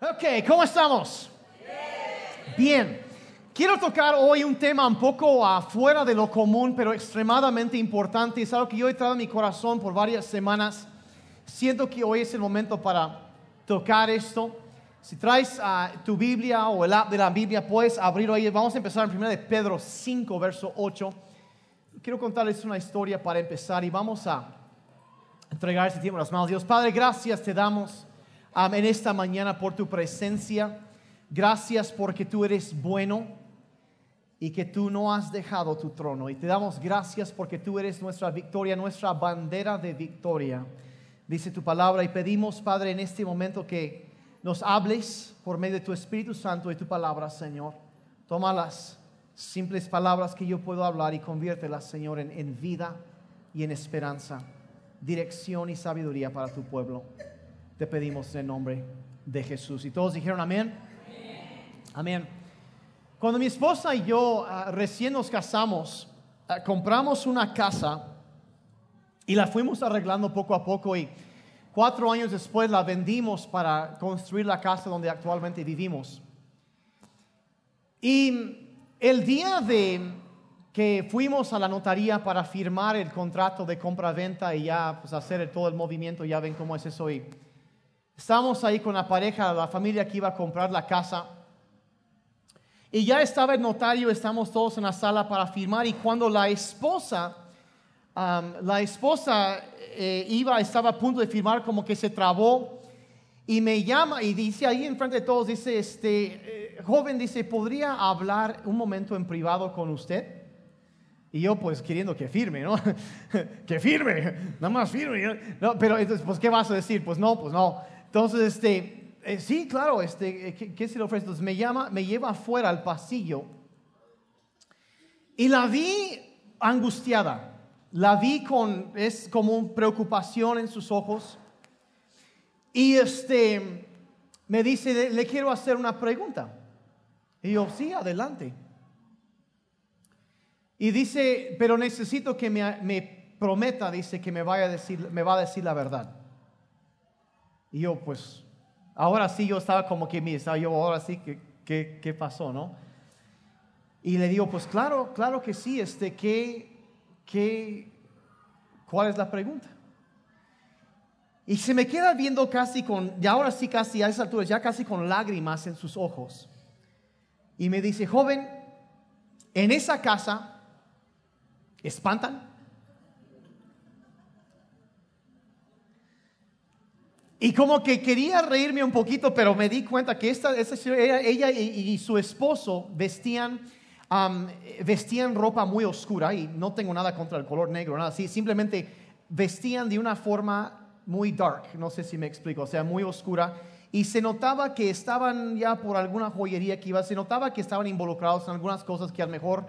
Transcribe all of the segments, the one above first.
Ok, ¿cómo estamos? Bien. Quiero tocar hoy un tema un poco afuera de lo común, pero extremadamente importante. Es algo que yo he traído en mi corazón por varias semanas. Siento que hoy es el momento para tocar esto. Si traes ah, tu Biblia o el app de la Biblia, puedes abrirlo ahí. Vamos a empezar en 1 de Pedro 5, verso 8. Quiero contarles una historia para empezar y vamos a entregar ese tiempo a las manos. Dios Padre, gracias te damos um, en esta mañana por tu presencia. Gracias porque tú eres bueno y que tú no has dejado tu trono. Y te damos gracias porque tú eres nuestra victoria, nuestra bandera de victoria. Dice tu palabra y pedimos, Padre, en este momento que nos hables por medio de tu Espíritu Santo y tu palabra, Señor. Toma las simples palabras que yo puedo hablar y conviértelas, Señor, en, en vida y en esperanza, dirección y sabiduría para tu pueblo. Te pedimos en el nombre de Jesús. Y todos dijeron amén. Amén. Cuando mi esposa y yo ah, recién nos casamos, ah, compramos una casa y la fuimos arreglando poco a poco y cuatro años después la vendimos para construir la casa donde actualmente vivimos. Y el día de que fuimos a la notaría para firmar el contrato de compra-venta y ya pues, hacer todo el movimiento, ya ven cómo es eso. Y estábamos ahí con la pareja, la familia que iba a comprar la casa. Y ya estaba el notario, estamos todos en la sala para firmar. Y cuando la esposa, um, la esposa eh, iba, estaba a punto de firmar, como que se trabó. Y me llama y dice ahí enfrente de todos, dice, este, eh, joven, dice, ¿podría hablar un momento en privado con usted? Y yo pues queriendo que firme, ¿no? que firme, nada más firme. No, pero entonces, pues, ¿qué vas a decir? Pues no, pues no. Entonces, este, eh, sí, claro, este, eh, ¿qué, ¿qué, se le ofrece? Entonces me llama, me lleva afuera al pasillo y la vi angustiada. La vi con, es como preocupación en sus ojos. Y este, me dice, le quiero hacer una pregunta. Y yo, sí, adelante. Y dice, pero necesito que me, me, prometa, dice, que me, vaya a decir, me va a decir la verdad. Y yo, pues, ahora sí, yo estaba como que, mira, yo, ahora sí, ¿qué, qué, qué pasó, no? Y le digo, pues claro, claro que sí, este, ¿qué, qué, ¿cuál es la pregunta? Y se me queda viendo casi con, y ahora sí casi a esa altura, ya casi con lágrimas en sus ojos. Y me dice, joven, en esa casa espantan. Y como que quería reírme un poquito, pero me di cuenta que esta, esta ella, y, y, su esposo vestían, um, vestían ropa muy oscura y no tengo nada contra el color negro, nada así, simplemente vestían de una forma muy dark, no sé si me explico, o sea, muy oscura. Y se notaba que estaban ya por alguna joyería que iba, se notaba que estaban involucrados en algunas cosas que a lo mejor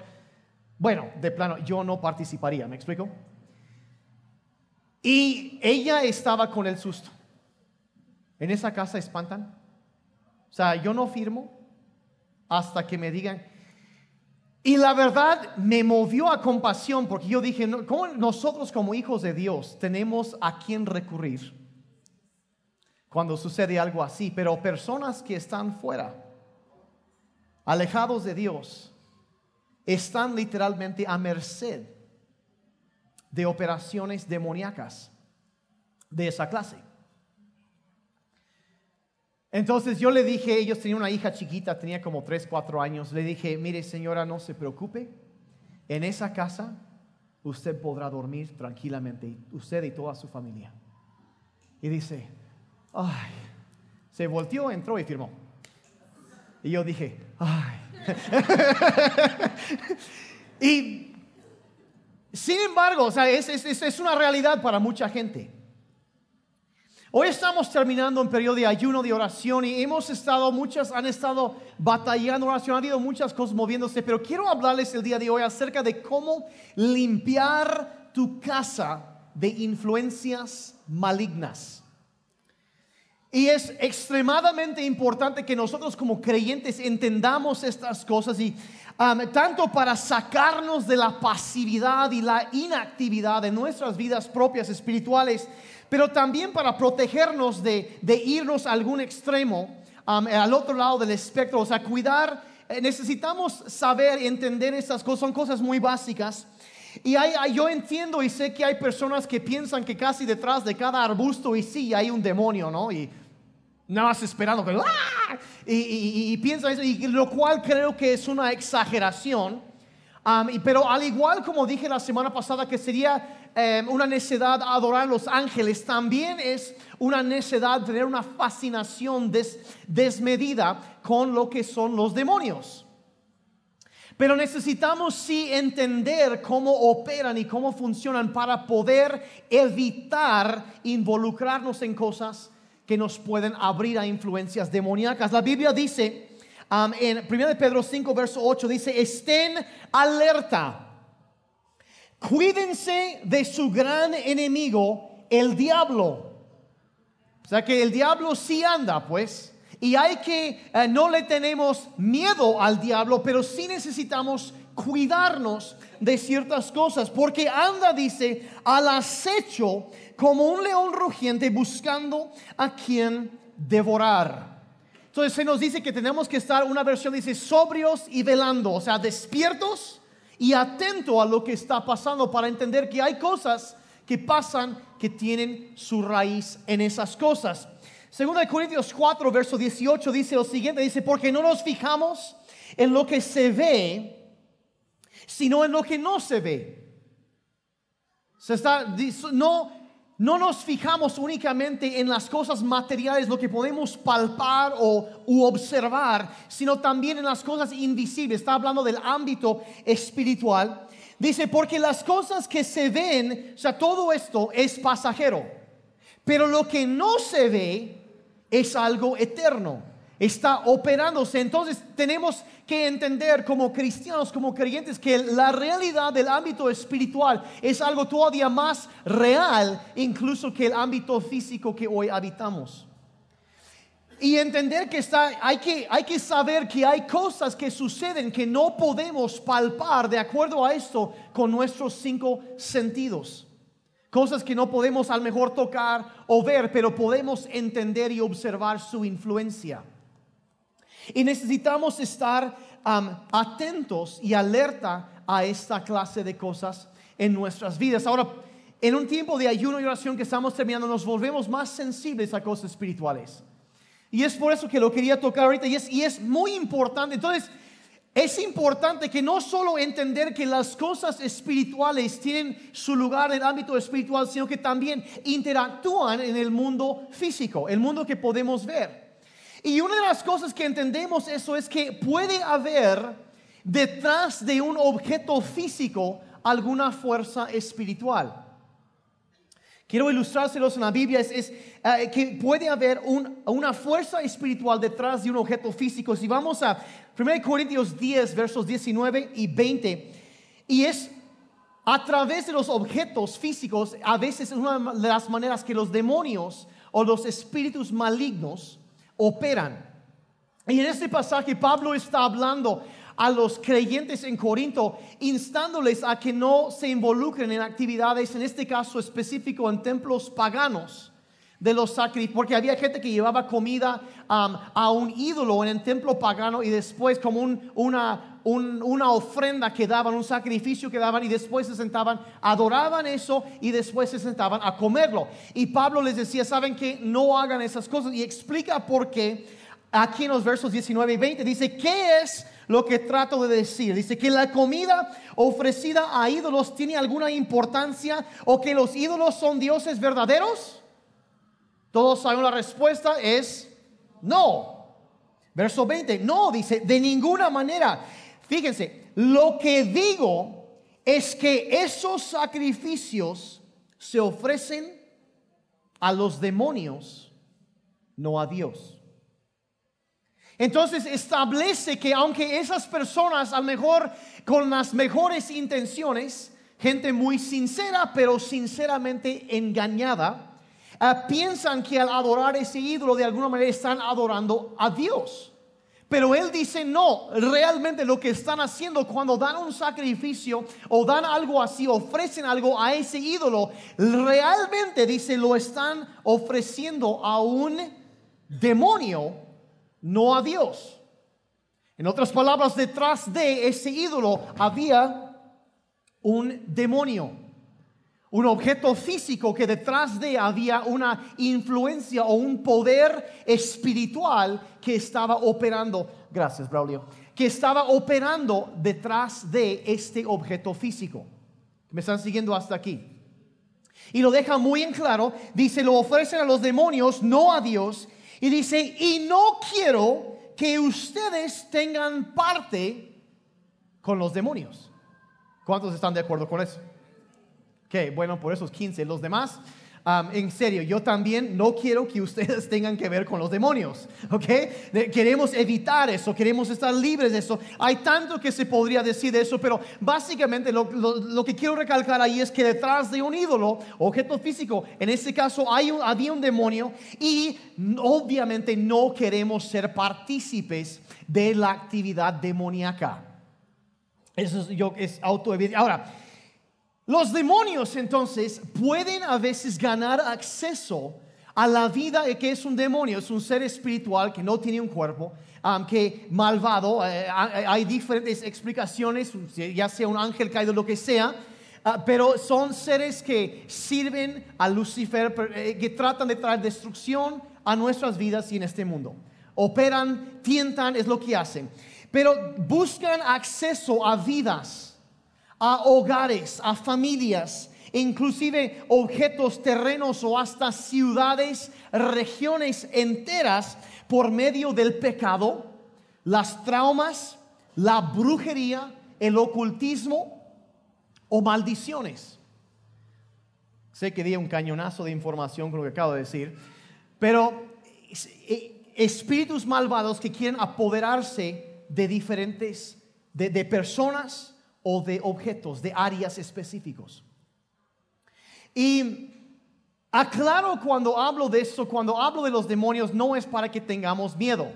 bueno, de plano, yo no participaría, ¿me explico? Y ella estaba con el susto. En esa casa espantan. O sea, yo no firmo hasta que me digan. Y la verdad me movió a compasión porque yo dije, ¿cómo nosotros como hijos de Dios tenemos a quién recurrir cuando sucede algo así? Pero personas que están fuera, alejados de Dios, están literalmente a merced de operaciones demoníacas de esa clase. Entonces yo le dije, ellos tenían una hija chiquita, tenía como 3, 4 años, le dije, mire señora, no se preocupe, en esa casa usted podrá dormir tranquilamente, usted y toda su familia. Y dice, ay, se volteó, entró y firmó. Y yo dije, ay, y sin embargo, o sea, es, es, es, una realidad para mucha gente. Hoy estamos terminando un periodo de ayuno, de oración y hemos estado, muchas han estado batallando oración, ha habido muchas cosas moviéndose, pero quiero hablarles el día de hoy acerca de cómo limpiar tu casa de influencias malignas. Y es extremadamente importante que nosotros como creyentes entendamos estas cosas y um, tanto para sacarnos de la pasividad y la inactividad de nuestras vidas propias espirituales, pero también para protegernos de, de irnos a algún extremo um, al otro lado del espectro, o sea, cuidar, eh, necesitamos saber entender estas cosas, son cosas muy básicas. Y hay, hay- yo entiendo y sé que hay personas que piensan que casi detrás de cada arbusto y sí hay un demonio, ¿no? Y nada más esperando que ¡ah! Y, y, y piensan eso, y lo cual creo que es una exageración. Pero al igual como dije la semana pasada que sería em, una necedad adorar a los ángeles, también es una necedad tener una fascinación des- desmedida con lo que son los demonios. Pero necesitamos sí entender cómo operan y cómo funcionan para poder evitar involucrarnos en cosas que nos pueden abrir a influencias demoníacas. La Biblia dice um, en 1 de Pedro 5, verso 8, dice, estén alerta, cuídense de su gran enemigo, el diablo. O sea que el diablo sí anda, pues. Y hay que, eh, no le tenemos miedo al diablo, pero sí necesitamos cuidarnos de ciertas cosas, porque anda, dice, al acecho como un león rugiente buscando a quien devorar. Entonces se nos dice que tenemos que estar, una versión dice, sobrios y velando, o sea, despiertos y atentos a lo que está pasando para entender que hay cosas que pasan que tienen su raíz en esas cosas. Segunda de Corintios 4, verso 18 dice lo siguiente, dice, porque no nos fijamos en lo que se ve, sino en lo que no se ve. Se está, no, no nos fijamos únicamente en las cosas materiales, lo que podemos palpar o observar, sino también en las cosas invisibles. Está hablando del ámbito espiritual. Dice, porque las cosas que se ven, o sea, todo esto es pasajero, pero lo que no se ve es algo eterno. Está operándose. Entonces tenemos que entender como cristianos, como creyentes, que la realidad del ámbito espiritual es algo todavía más real, incluso que el ámbito físico que hoy habitamos. Y entender que está, hay que, hay que saber que hay cosas que suceden que no podemos palpar de acuerdo a esto con nuestros cinco sentidos. Cosas que no podemos al mejor tocar o ver, pero podemos entender y observar su influencia. Y necesitamos estar atentos y alerta a esta clase de cosas en nuestras vidas. Ahora, en un tiempo de ayuno y oración que estamos terminando, nos volvemos más sensibles a cosas espirituales. Y es por eso que lo quería tocar ahorita y es, y es muy importante. Entonces, es importante que no solo entender que las cosas espirituales tienen su lugar en el ámbito espiritual, sino que también interactúan en el mundo físico, el mundo que podemos ver. Y una de las cosas que entendemos eso es que puede haber detrás de un objeto físico alguna fuerza espiritual. Quiero ilustrárselos en la Biblia, es, eh, que puede haber un- una fuerza espiritual detrás de un objeto físico. Si vamos a 1 Corintios 10, versos 19 y 20, y es a través de los objetos físicos, a veces es una de las maneras que los demonios o los espíritus malignos operan. Y en este pasaje Pablo está hablando a los creyentes en Corinto, instándoles a que no se involucren en actividades, en este caso específico en templos paganos de los sacrificios, porque había gente que llevaba comida a un ídolo en el templo pagano y después como un- una, un- una ofrenda que daban, un sacrificio que daban y después se sentaban, adoraban eso y después se sentaban a comerlo. Y Pablo les decía, saben que no hagan esas cosas y explica por qué aquí en los versos 19 y 20 dice, ¿qué es lo que trato de decir? Dice que la comida ofrecida a ídolos tiene alguna importancia o que los ídolos son dioses verdaderos. Todos saben la respuesta es no. Verso 20, no, dice, de ninguna manera. Fíjense, lo que digo es que esos sacrificios se ofrecen a los demonios, no a Dios. Entonces establece que aunque esas personas, a lo mejor con las mejores intenciones, gente muy sincera, pero sinceramente engañada, ah, piensan que al adorar ese ídolo de alguna manera están adorando a Dios. Pero él dice, no, realmente lo que están haciendo cuando dan un sacrificio o dan algo así, ofrecen algo a ese ídolo, realmente dice, lo están ofreciendo a un demonio, no a Dios. En otras palabras, detrás de ese ídolo había un demonio, un objeto físico que detrás de había una influencia o un poder espiritual que estaba operando. Gracias, Braulio. Que estaba operando detrás de este objeto físico. ¿Me están siguiendo hasta aquí? Y lo deja muy en claro. Dice, lo ofrecen a los demonios, no a Dios. Y dice, y no quiero que ustedes tengan parte con los demonios. ¿Cuántos están de acuerdo con eso? Ok, bueno, por esos 15. Los demás, en serio, yo también no quiero que ustedes tengan que ver con los demonios, ¿ok? queremos evitar eso, queremos estar libres de eso. Hay tanto que se podría decir de eso, pero básicamente lo, que quiero recalcar ahí es que detrás de un ídolo, objeto físico, en este caso hay un, había un demonio y obviamente no queremos ser partícipes de la actividad demoníaca. Eso es, yo, es autoevidente. Ahora, los demonios entonces pueden a veces ganar acceso a la vida que es un demonio, es un ser espiritual que no tiene un cuerpo, que malvado, eh, hay diferentes explicaciones, ya sea un ángel caído, lo que sea, ah, pero son seres que sirven a Lucifer, eh, que tratan de traer destrucción a nuestras vidas y en este mundo. Operan, tientan, es lo que hacen, pero buscan acceso a vidas a hogares, a familias, inclusive objetos, terrenos o hasta ciudades, regiones enteras por medio del pecado, las traumas, la brujería, el ocultismo o maldiciones. Sé que di un cañonazo de información con lo que acabo de decir, pero eh, espíritus malvados que quieren apoderarse de diferentes, de, de personas, o de objetos, de áreas específicos. Y aclaro cuando hablo de esto, cuando hablo de los demonios, no es para que tengamos miedo.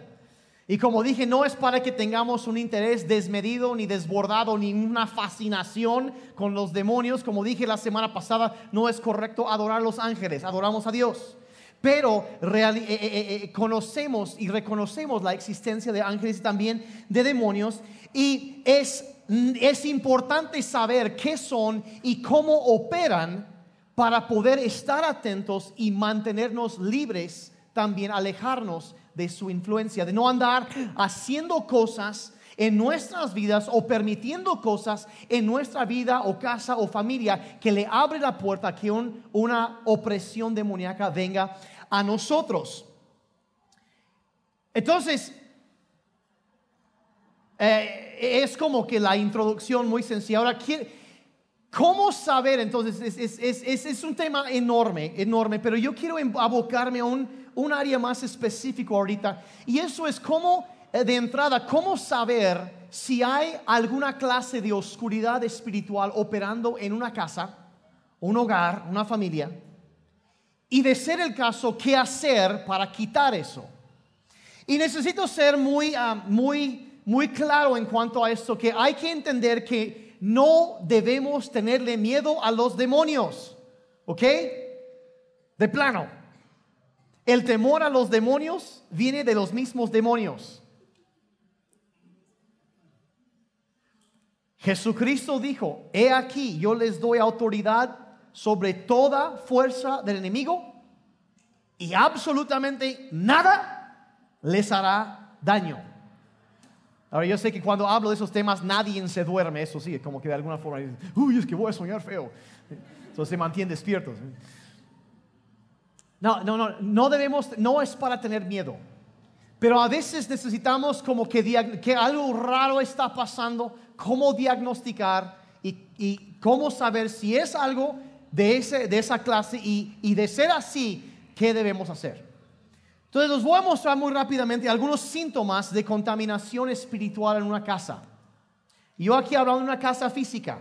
Y como dije, no es para que tengamos un interés desmedido, ni desbordado, ni una fascinación con los demonios. Como dije la semana pasada, no es correcto adorar a los ángeles, adoramos a Dios. Pero eh, eh, eh, conocemos y reconocemos la existencia de ángeles y también de demonios. Y es es importante saber qué son y cómo operan para poder estar atentos y mantenernos libres, también alejarnos de su influencia, de no andar haciendo cosas en nuestras vidas o permitiendo cosas en nuestra vida o casa o familia que le abre la puerta a que una opresión demoníaca venga a nosotros. Entonces, eh, es como que la introducción muy sencilla. Ahora, ¿cómo saber? Entonces, es, un tema enorme, enorme, pero yo quiero abocarme a un, un área más específico ahorita. Y eso es cómo, eh, de entrada, cómo saber si hay alguna clase de oscuridad espiritual operando en una casa, un hogar, una familia. Y de ser el caso, ¿qué hacer para quitar eso? Y necesito ser muy, ah, muy muy claro en cuanto a esto, que hay que entender que no debemos tenerle miedo a los demonios, ¿ok? De plano. El temor a los demonios viene de los mismos demonios. Jesucristo dijo, he aquí, yo les doy autoridad sobre toda fuerza del enemigo y absolutamente nada les hará daño. Ahora yo sé que cuando hablo de esos temas nadie se duerme, eso sí, como que de alguna forma uy, es que voy a soñar feo. Entonces se mantiene despiertos. No, no, no, no debemos, no es para tener miedo. Pero a veces necesitamos como que, algo raro está pasando, cómo diagnosticar y, y, cómo saber si es algo de, ese, de esa clase y, y de ser así, ¿qué debemos hacer? Entonces les voy a mostrar muy rápidamente algunos síntomas de contaminación espiritual en una casa. Yo aquí hablando de una casa física.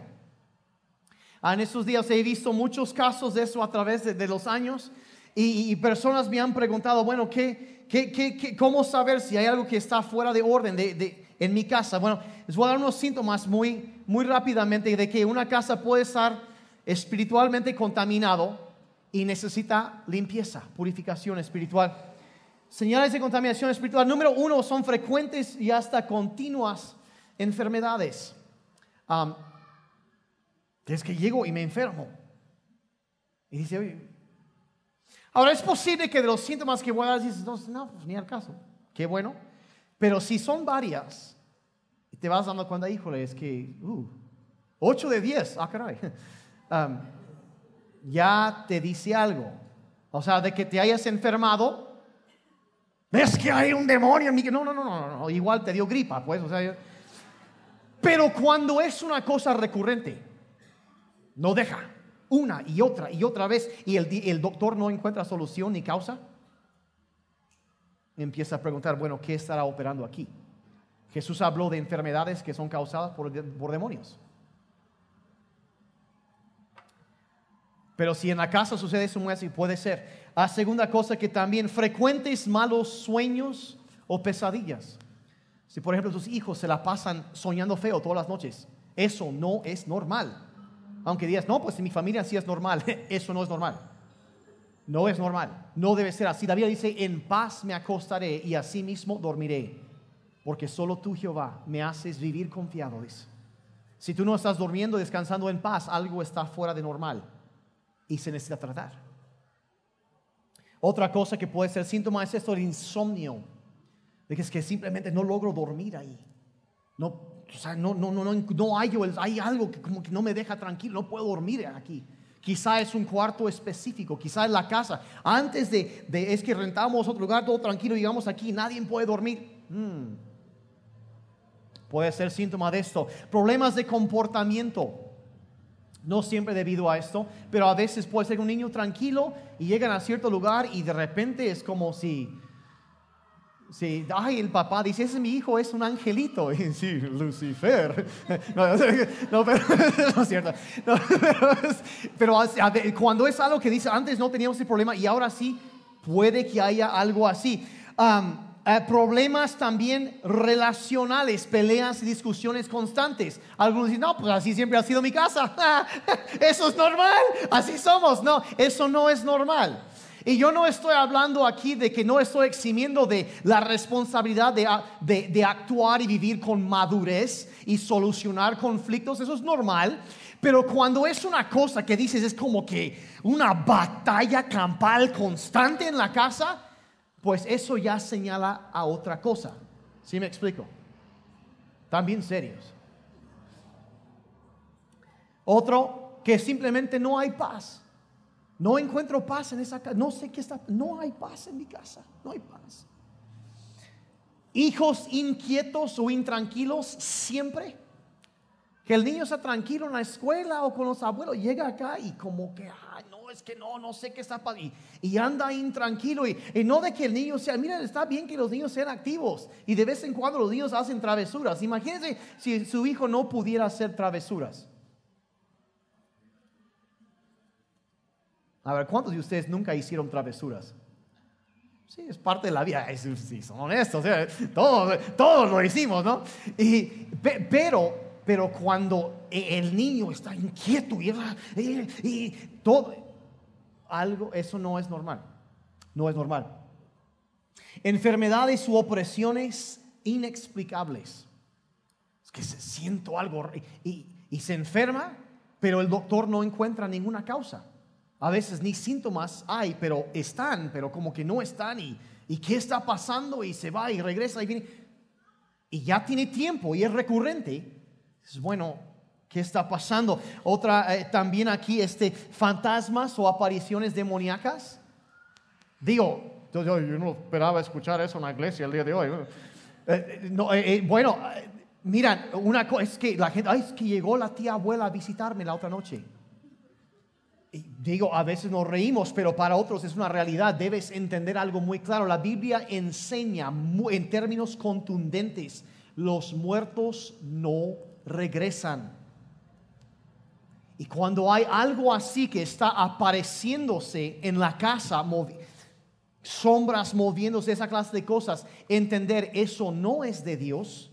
Ah, en estos días he visto muchos casos de eso a través de, los años y, personas me han preguntado, bueno, ¿qué, qué, qué, cómo saber si hay algo que está fuera de orden de, en mi casa? Bueno, les voy a dar unos síntomas muy, muy rápidamente de que una casa puede estar espiritualmente contaminado y necesita limpieza, purificación espiritual. Señales de contaminación espiritual. Número uno, son frecuentes y hasta continuas enfermedades. es que llego y me enfermo. Y dice, oye, ahora es posible que de los síntomas que voy a dar, dices, no, no pues ni al caso. Qué bueno. Pero si son varias, te vas dando cuenta, híjole, es que, uh, 8 de 10, ah, caray. ya te dice algo. O sea, de que te hayas enfermado, ves que hay un demonio en mí. No, no, no, no, no, igual te dio gripa, pues. O sea, pero cuando es una cosa recurrente, no deja una y otra y otra vez y el, doctor no encuentra solución ni causa, empieza a preguntar, bueno, ¿qué estará operando aquí? Jesús habló de enfermedades que son causadas por, por demonios. Pero si en la casa sucede eso, puede ser. La segunda cosa que también frecuentes malos sueños o pesadillas. Si por ejemplo tus hijos se la pasan soñando feo todas las noches, eso no es normal. Aunque digas, no, pues en mi familia sí es normal, eso no es normal. No es normal, no debe ser así. David dice, en paz me acostaré y así mismo dormiré, porque solo tú Jehová me haces vivir confiado. Si tú no estás durmiendo, descansando en paz, algo está fuera de normal y se necesita tratar. Otra cosa que puede ser síntoma es esto del insomnio, de que es que simplemente no logro dormir ahí. No, o no, no, no, no, no hay, hay algo que como que no me deja tranquilo, no puedo dormir aquí. Quizá es un cuarto específico, quizá es la casa. Antes de, de es que rentamos otro lugar todo tranquilo llegamos aquí, nadie puede dormir. Hmm. Puede ser síntoma de esto. Problemas de comportamiento. No siempre debido a esto, pero a veces puede ser un niño tranquilo y llegan a cierto lugar y de repente es como si, si ay, el papá dice, ese es mi hijo, es un angelito. Y sí, Lucifer. No, pero no es cierto. pero, cuando es algo que dice, antes no teníamos ese problema y ahora sí, puede que haya algo así. Eh, problemas también relacionales, peleas y discusiones constantes. Algunos dicen, no, pues así siempre ha sido mi casa. eso es normal, así somos. No, eso no es normal. Y yo no estoy hablando aquí de que no estoy eximiendo de la responsabilidad de, de, actuar y vivir con madurez y solucionar conflictos. Eso es normal. Pero cuando es una cosa que dices es como que una batalla campal constante en la casa, pues eso ya señala a otra cosa. ¿Sí me explico? También serios. Otro, que simplemente no hay paz. No encuentro paz en esa casa. No sé qué está. No hay paz en mi casa. No hay paz. Hijos inquietos o intranquilos siempre. Que el niño está tranquilo en la escuela o con los abuelos, llega acá y como que, es que no, no sé qué está pasando. Y, anda intranquilo. Y, y, no de que el niño sea, miren, está bien que los niños sean activos. Y de vez en cuando los niños hacen travesuras. Imagínense si su hijo no pudiera hacer travesuras. A ver, ¿cuántos de ustedes nunca hicieron travesuras? Sí, es parte de la vida. Sí, son honestos. Todos, todos lo hicimos, ¿no? Y, pero pero cuando el niño está inquieto y, todo, algo, eso no es normal. No es normal. Enfermedades u opresiones inexplicables. Es que se siento algo y, y se enferma, pero el doctor no encuentra ninguna causa. A veces ni síntomas hay, pero están, pero como que no están. ¿Y, y qué está pasando? Y se va y regresa y viene. Y ya tiene tiempo y es recurrente bueno, ¿qué está pasando? Otra, eh, también aquí, este, fantasmas o apariciones demoníacas. Digo, yo, no esperaba escuchar eso en la iglesia el día de hoy. Eh, eh, bueno, mira, una cosa es que la gente, ay, es que llegó la tía abuela a visitarme la otra noche. Digo, a veces nos reímos, pero para otros es una realidad. Debes entender algo muy claro. La Biblia enseña en términos contundentes, los muertos no regresan. Y cuando hay algo así que está apareciéndose en la casa, sombras moviéndose, esa clase de cosas, entender eso no es de Dios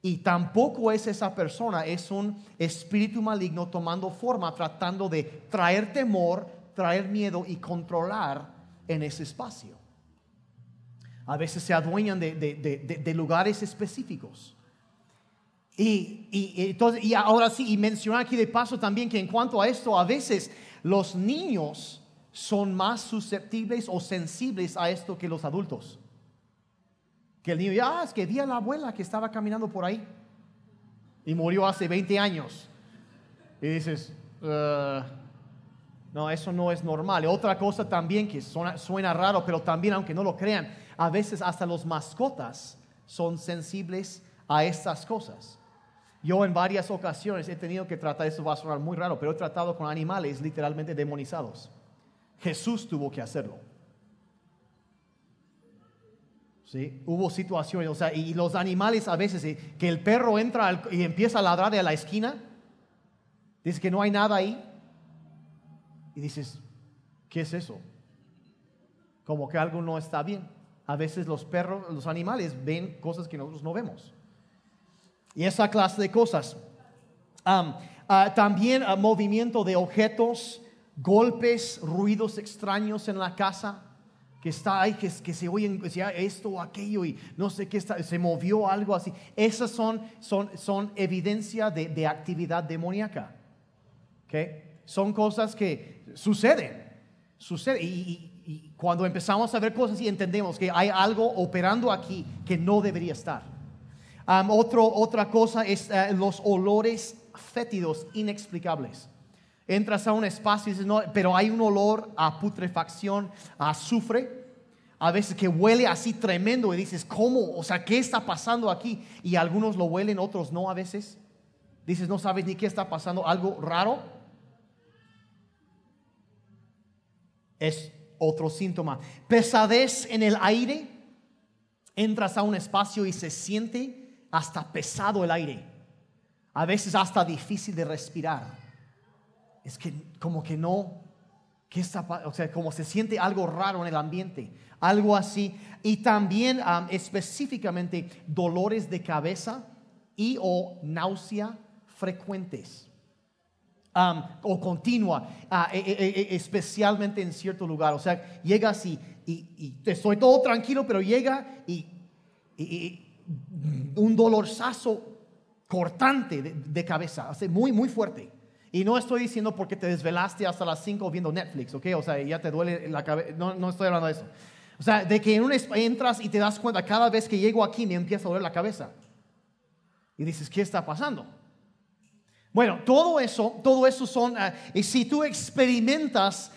y tampoco es esa persona, es un espíritu maligno tomando forma, tratando de traer temor, traer miedo y controlar en ese espacio. a veces se adueñan de, lugares específicos. Y, y- entonces, y ahora sí, y mencionar aquí de paso también que en cuanto a esto, a veces los niños son más susceptibles o sensibles a esto que los adultos. Que el niño, ya, es que vi a la abuela que estaba caminando por ahí y murió hace 20 años. Y dices, "Uh, no, eso no es normal. Otra cosa también que suena, suena raro, pero también, aunque no lo crean, a veces hasta los mascotas son sensibles a estas cosas. Yo en varias ocasiones he tenido que tratar, eso va a sonar muy raro, pero he tratado con animales literalmente demonizados. Jesús tuvo que hacerlo. ¿Sí? Hubo situaciones, o sea, y los animales a veces, eh, que el perro entra al- y empieza a ladrar de la esquina, dice que no hay nada ahí, y dices, ¿qué es eso? Como que algo no está bien. A veces los perros, los animales ven cosas que nosotros no vemos. Y esa clase de cosas. Ah, también ah, movimiento de objetos, golpes, ruidos extraños en la casa, que está ahí, que, se oyen, que esto o aquello y no sé qué está, se movió algo así. Esas son, son, son evidencia de, de actividad demoníaca. ¿ok? Son cosas que suceden, suceden. Y cuando empezamos a ver cosas y entendemos que hay algo operando aquí que no debería estar. Otro- otra cosa es eh, los olores fétidos inexplicables. Entras a un espacio y dices, no, pero hay un olor a putrefacción, a azufre, a veces que huele así tremendo y dices, ¿cómo? O sea, ¿qué está pasando aquí? Y algunos lo huelen, otros no a veces. Dices, no sabes ni qué está pasando, algo raro. Es otro síntoma. Pesadez en el aire. Entras a un espacio y se siente hasta pesado el aire. A veces hasta difícil de respirar. Es que como que no, ¿qué está O sea, como se siente algo raro en el ambiente, algo así. Y también am, específicamente dolores de cabeza y o náusea frecuentes. O continua, e- e- e- especialmente en cierto lugar. O sea, llegas y, y, estoy todo tranquilo, pero llega y un dolorzazo cortante de, cabeza, sea, muy, muy fuerte. Y no estoy diciendo porque te desvelaste hasta las 5 viendo Netflix, ¿ok? O sea, ya te duele la cabeza. No, no estoy hablando de eso. O sea, de que en un entras y te das cuenta, cada vez que llego aquí me empieza a doler la cabeza. Y dices, ¿qué está pasando? Bueno, todo eso, todo eso son, ah, y si tú experimentas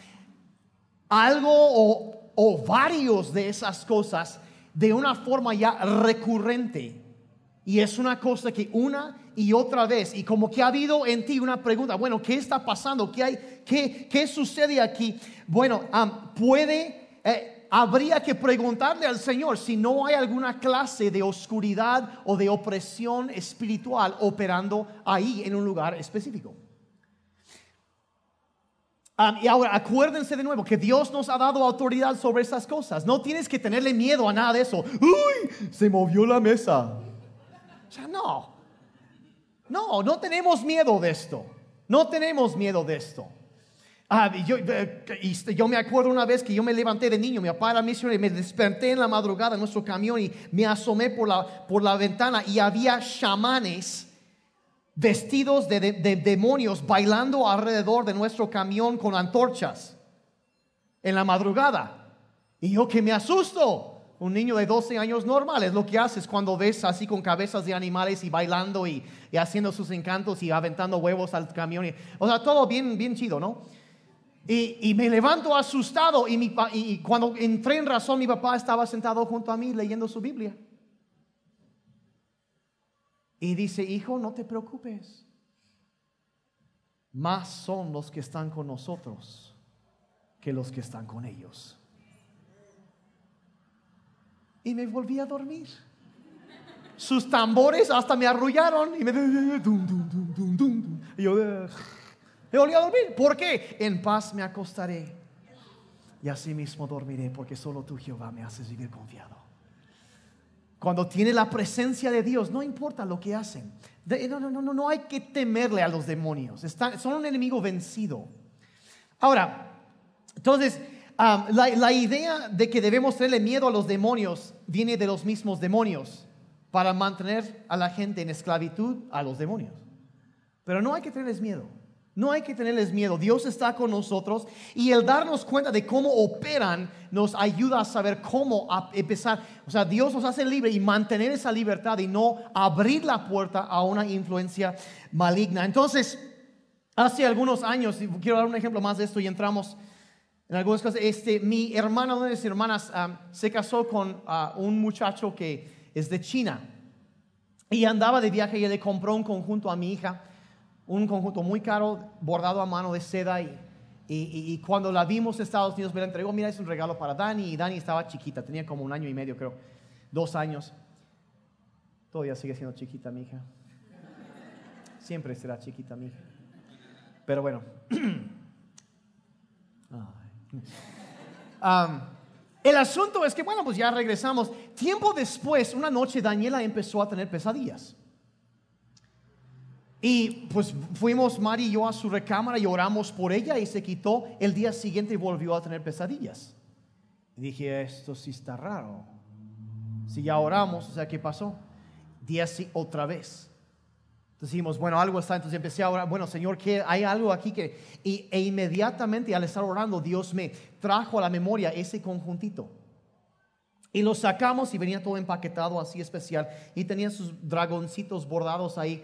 algo o, o varios de esas cosas de una forma ya recurrente, y es una cosa que una y otra vez, y como que ha habido en ti una pregunta, bueno, ¿qué está pasando? ¿Qué, hay, qué, qué sucede aquí? Bueno, am, puede, eh, habría que preguntarle al Señor si no hay alguna clase de oscuridad o de opresión espiritual operando ahí en un lugar específico. Um, y ahora acuérdense de nuevo que Dios nos ha dado autoridad sobre esas cosas. No tienes que tenerle miedo a nada de eso. ¡Uy! Se movió la mesa. O sea, no. No, no tenemos miedo de esto. No tenemos miedo de esto. Ah, yo, eh, y yo me acuerdo una vez que yo me levanté de niño, mi papá era misionero y me desperté en la madrugada en nuestro camión y me asomé por la, por la ventana y había chamanes vestidos de, de- de demonios bailando alrededor de nuestro camión con antorchas en la madrugada. Y yo que me asusto. Un niño de 12 años normal es lo que haces cuando ves así con cabezas de animales y bailando y, haciendo sus encantos y aventando huevos al camión. y- o sea, todo bien, bien chido, ¿no? Y, y me levanto asustado y, mi y cuando entré en razón mi papá estaba sentado junto a mí leyendo su Biblia. Y dice, hijo, no te preocupes. Más son los que están con nosotros que los que están con ellos. Y me volví a dormir. Sus tambores hasta me arrullaron y me... Y yo... Me volví a dormir. ¿Por qué? En paz me acostaré. Y así mismo dormiré porque solo tú, Jehová, me haces vivir confiado. Cuando tiene la presencia de Dios, no importa lo que hacen. No, no, no, no, no hay que temerle a los demonios. Son un enemigo vencido. Ahora, entonces, um, la, la idea de que debemos tenerle miedo a los demonios viene de los mismos demonios para mantener a la gente en esclavitud a los demonios. Pero no hay que tenerles miedo. No hay que tenerles miedo. Dios está con nosotros y el darnos cuenta de cómo operan nos ayuda a saber cómo empezar. O sea, Dios nos hace libre y mantener esa libertad y no abrir la puerta a una influencia maligna. Entonces, hace algunos años, y quiero dar un ejemplo más de esto y entramos en algunas cosas. Este, mi hermana, una de mis hermanas, um, se casó con uh, un muchacho que es de China y andaba de viaje y le compró un conjunto a mi hija un conjunto muy caro, bordado a mano de seda. Y, y, cuando la vimos en Estados Unidos, me la entregó, mira, es un regalo para Dani. Y Dani estaba chiquita, tenía como un año y medio, creo, dos años. Todavía sigue siendo chiquita mi hija. Siempre será chiquita mi hija. Pero bueno. el asunto es que, bueno, pues ya regresamos. Tiempo después, una noche, Daniela empezó a tener pesadillas. Y pues fuimos Mari y yo a su recámara y oramos por ella y se quitó. El día siguiente volvió a tener pesadillas. Y dije, esto sí está raro. Si ya oramos, o sea, ¿qué pasó? Día sí, otra vez. Entonces dijimos, bueno, algo está. Entonces empecé a orar, bueno, Señor, ¿qué, hay algo aquí que... Y, e inmediatamente al estar orando, Dios me trajo a la memoria ese conjuntito. Y lo sacamos y venía todo empaquetado así especial. Y tenía sus dragoncitos bordados ahí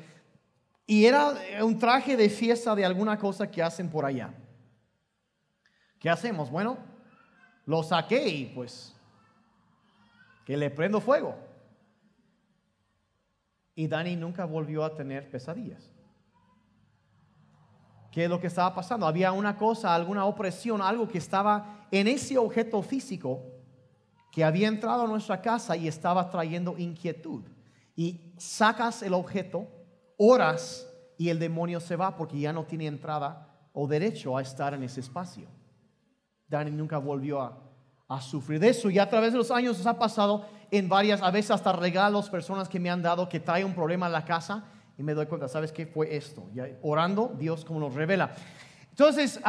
y era un traje de fiesta de alguna cosa que hacen por allá. ¿Qué hacemos? Bueno, lo saqué y pues que le prendo fuego. Y Dani nunca volvió a tener pesadillas. ¿Qué es lo que estaba pasando? Había una cosa, alguna opresión, algo que estaba en ese objeto físico que había entrado a nuestra casa y estaba trayendo inquietud. Y sacas el objeto horas y el demonio se va porque ya no tiene entrada o derecho a estar en ese espacio. Dani nunca volvió a, sufrir de eso y a través de los años nos ha pasado en varias, a veces hasta regalos, personas que me han dado que trae un problema en la casa y me doy cuenta, ¿sabes qué fue esto? Ya, orando, Dios como nos revela. Entonces,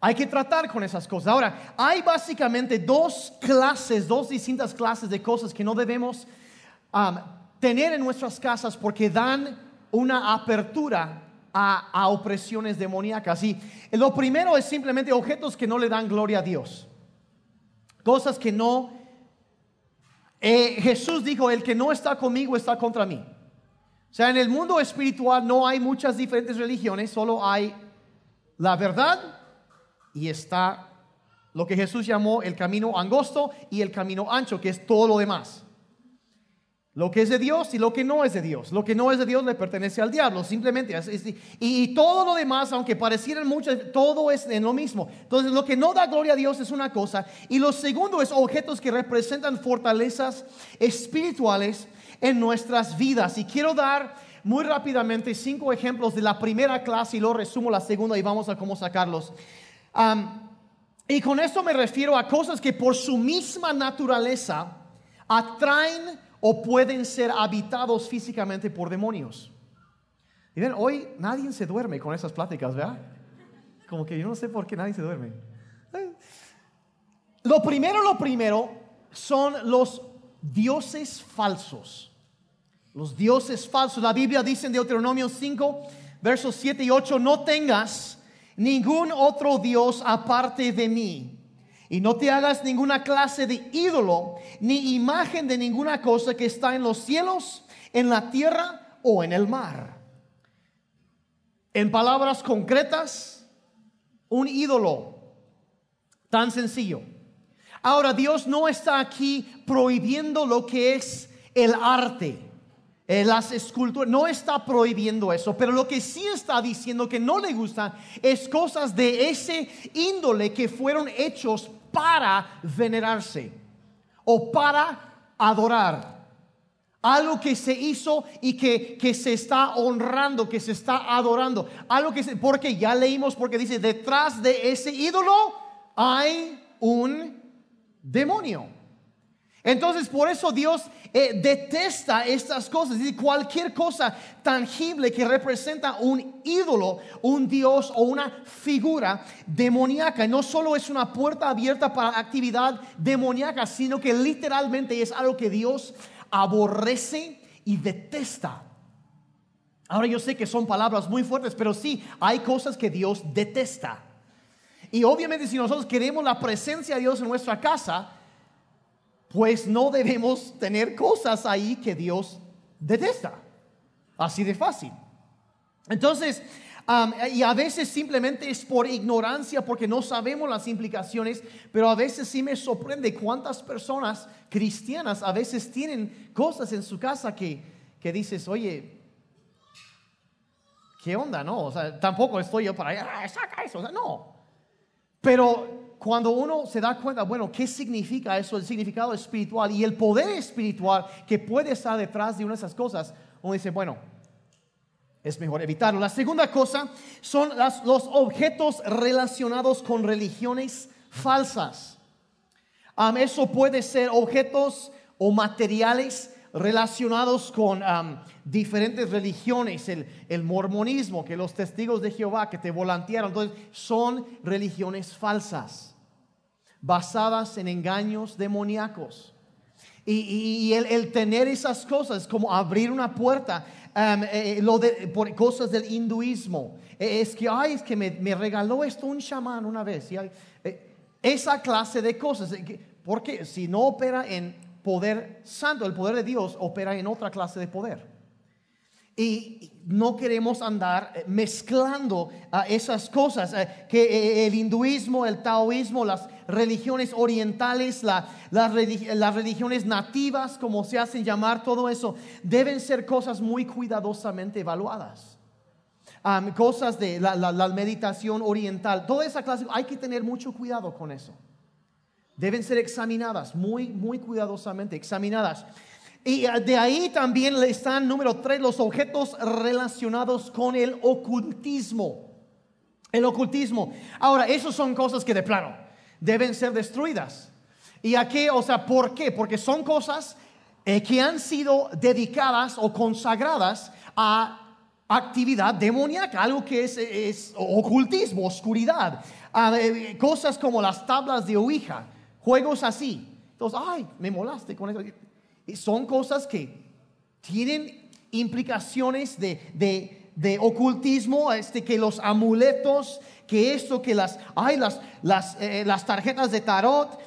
hay que tratar con esas cosas. Ahora, hay básicamente dos clases, dos distintas clases de cosas que no debemos tener en nuestras casas porque dan una apertura a, opresiones demoníacas. Y lo primero es simplemente objetos que no le dan gloria a Dios. Cosas que no... Eh, Jesús dijo, el que no está conmigo está contra mí. O sea, en el mundo espiritual no hay muchas diferentes religiones, solo hay la verdad y está lo que Jesús llamó el camino angosto y el camino ancho, que es todo lo demás. Lo que es de Dios y lo que no es de Dios. Lo que no es de Dios le pertenece al diablo, simplemente. y, todo lo demás, aunque parecieran muchas, todo es en lo mismo. Entonces, lo que no da gloria a Dios es una cosa. Y lo segundo es objetos que representan fortalezas espirituales en nuestras vidas. Y quiero dar muy rápidamente cinco ejemplos de la primera clase y lo resumo la segunda y vamos a cómo sacarlos. y con esto me refiero a cosas que por su misma naturaleza atraen o pueden ser habitados físicamente por demonios. Y hoy nadie se duerme con esas pláticas, ¿verdad? Como que yo no sé por qué nadie se duerme. Lo primero, lo primero son los dioses falsos. Los dioses falsos. La Biblia dice en Deuteronomio 5, versos 7 y 8, no tengas ningún otro Dios aparte de mí. Y no te hagas ninguna clase de ídolo, ni imagen de ninguna cosa que está en los cielos, en la tierra o en el mar. En palabras concretas, un ídolo tan sencillo. Ahora, Dios no está aquí prohibiendo lo que es el arte, eh, las esculturas, no está prohibiendo eso, pero lo que sí está diciendo que no le gusta es cosas de ese índole que fueron hechos para venerarse o para adorar. Algo que se hizo y que, que, se está honrando, que se está adorando. Algo que se, porque ya leímos, porque dice, detrás de ese ídolo hay un demonio. Entonces, por eso Dios eh, detesta estas cosas. Y cualquier cosa tangible que representa un ídolo, un dios o una figura demoníaca. No solo es una puerta abierta para actividad demoníaca, sino que literalmente es algo que Dios aborrece y detesta. Ahora yo sé que son palabras muy fuertes, pero sí, hay cosas que Dios detesta. Y obviamente si nosotros queremos la presencia de Dios en nuestra casa, pues no debemos tener cosas ahí que Dios detesta. Así de fácil. Entonces, y a veces simplemente es por ignorancia, porque no sabemos las implicaciones, pero a veces sí me sorprende cuántas personas cristianas a veces tienen cosas en su casa que, que dices, oye, ¿qué onda? No, o sea, tampoco estoy yo para ah, saca eso, no. Pero cuando uno se da cuenta, bueno, ¿qué significa eso? El significado espiritual y el poder espiritual que puede estar detrás de una de esas cosas, uno dice, bueno, es mejor evitarlo. La segunda cosa son los objetos relacionados con religiones falsas. eso puede ser objetos o materiales relacionados con diferentes religiones, el, mormonismo, que los testigos de Jehová que te volantearon, entonces son religiones falsas, basadas en engaños demoníacos. Y, el, tener esas cosas, como abrir una puerta, eh, lo de, por cosas del hinduismo, eh, es que, ay, es que me, regaló esto un chamán una vez. Y eh, esa clase de cosas, porque si no opera en poder santo, el poder de Dios opera en otra clase de poder. Y no queremos andar eh, mezclando esas cosas, eh, que eh, el hinduismo, el taoísmo, las religiones orientales, las religiones nativas, como se hacen llamar, todo eso, deben ser cosas muy cuidadosamente evaluadas. cosas de la meditación oriental, toda esa clase, hay que tener mucho cuidado con eso deben ser examinadas muy, muy cuidadosamente, examinadas. Y ah, de ahí también están, número tres, los objetos relacionados con el ocultismo. El ocultismo. Ahora, esos son cosas que de plano deben ser destruidas. ¿Y aquí, O sea, ¿por qué? Porque son cosas eh, que han sido dedicadas o consagradas a actividad demoníaca, algo que es, ocultismo, oscuridad. Ah, eh, cosas como las tablas de Ouija juegos así. Entonces, ay, me molaste con eso. Son cosas que tienen implicaciones de, ocultismo, este, que los amuletos, que esto, que las, ay, las, las, eh, las tarjetas de tarot,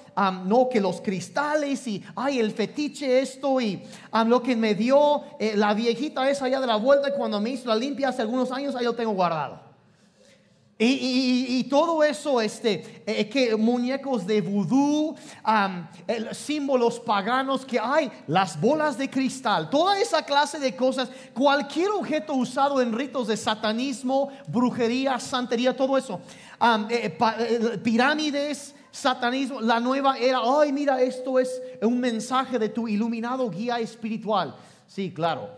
no, que los cristales y, ay, el fetiche esto y lo que me dio eh, la viejita esa allá de la vuelta cuando me hizo la limpia hace algunos años, ahí lo tengo guardado. Y, todo eso, este, eh, que muñecos de vudú, símbolos paganos que hay, las bolas de cristal, toda esa clase de cosas, cualquier objeto usado en ritos de satanismo, brujería, santería, todo eso, eh, pirámides, satanismo, la nueva era, ay, mira, esto es un mensaje de tu iluminado guía espiritual. Sí, claro.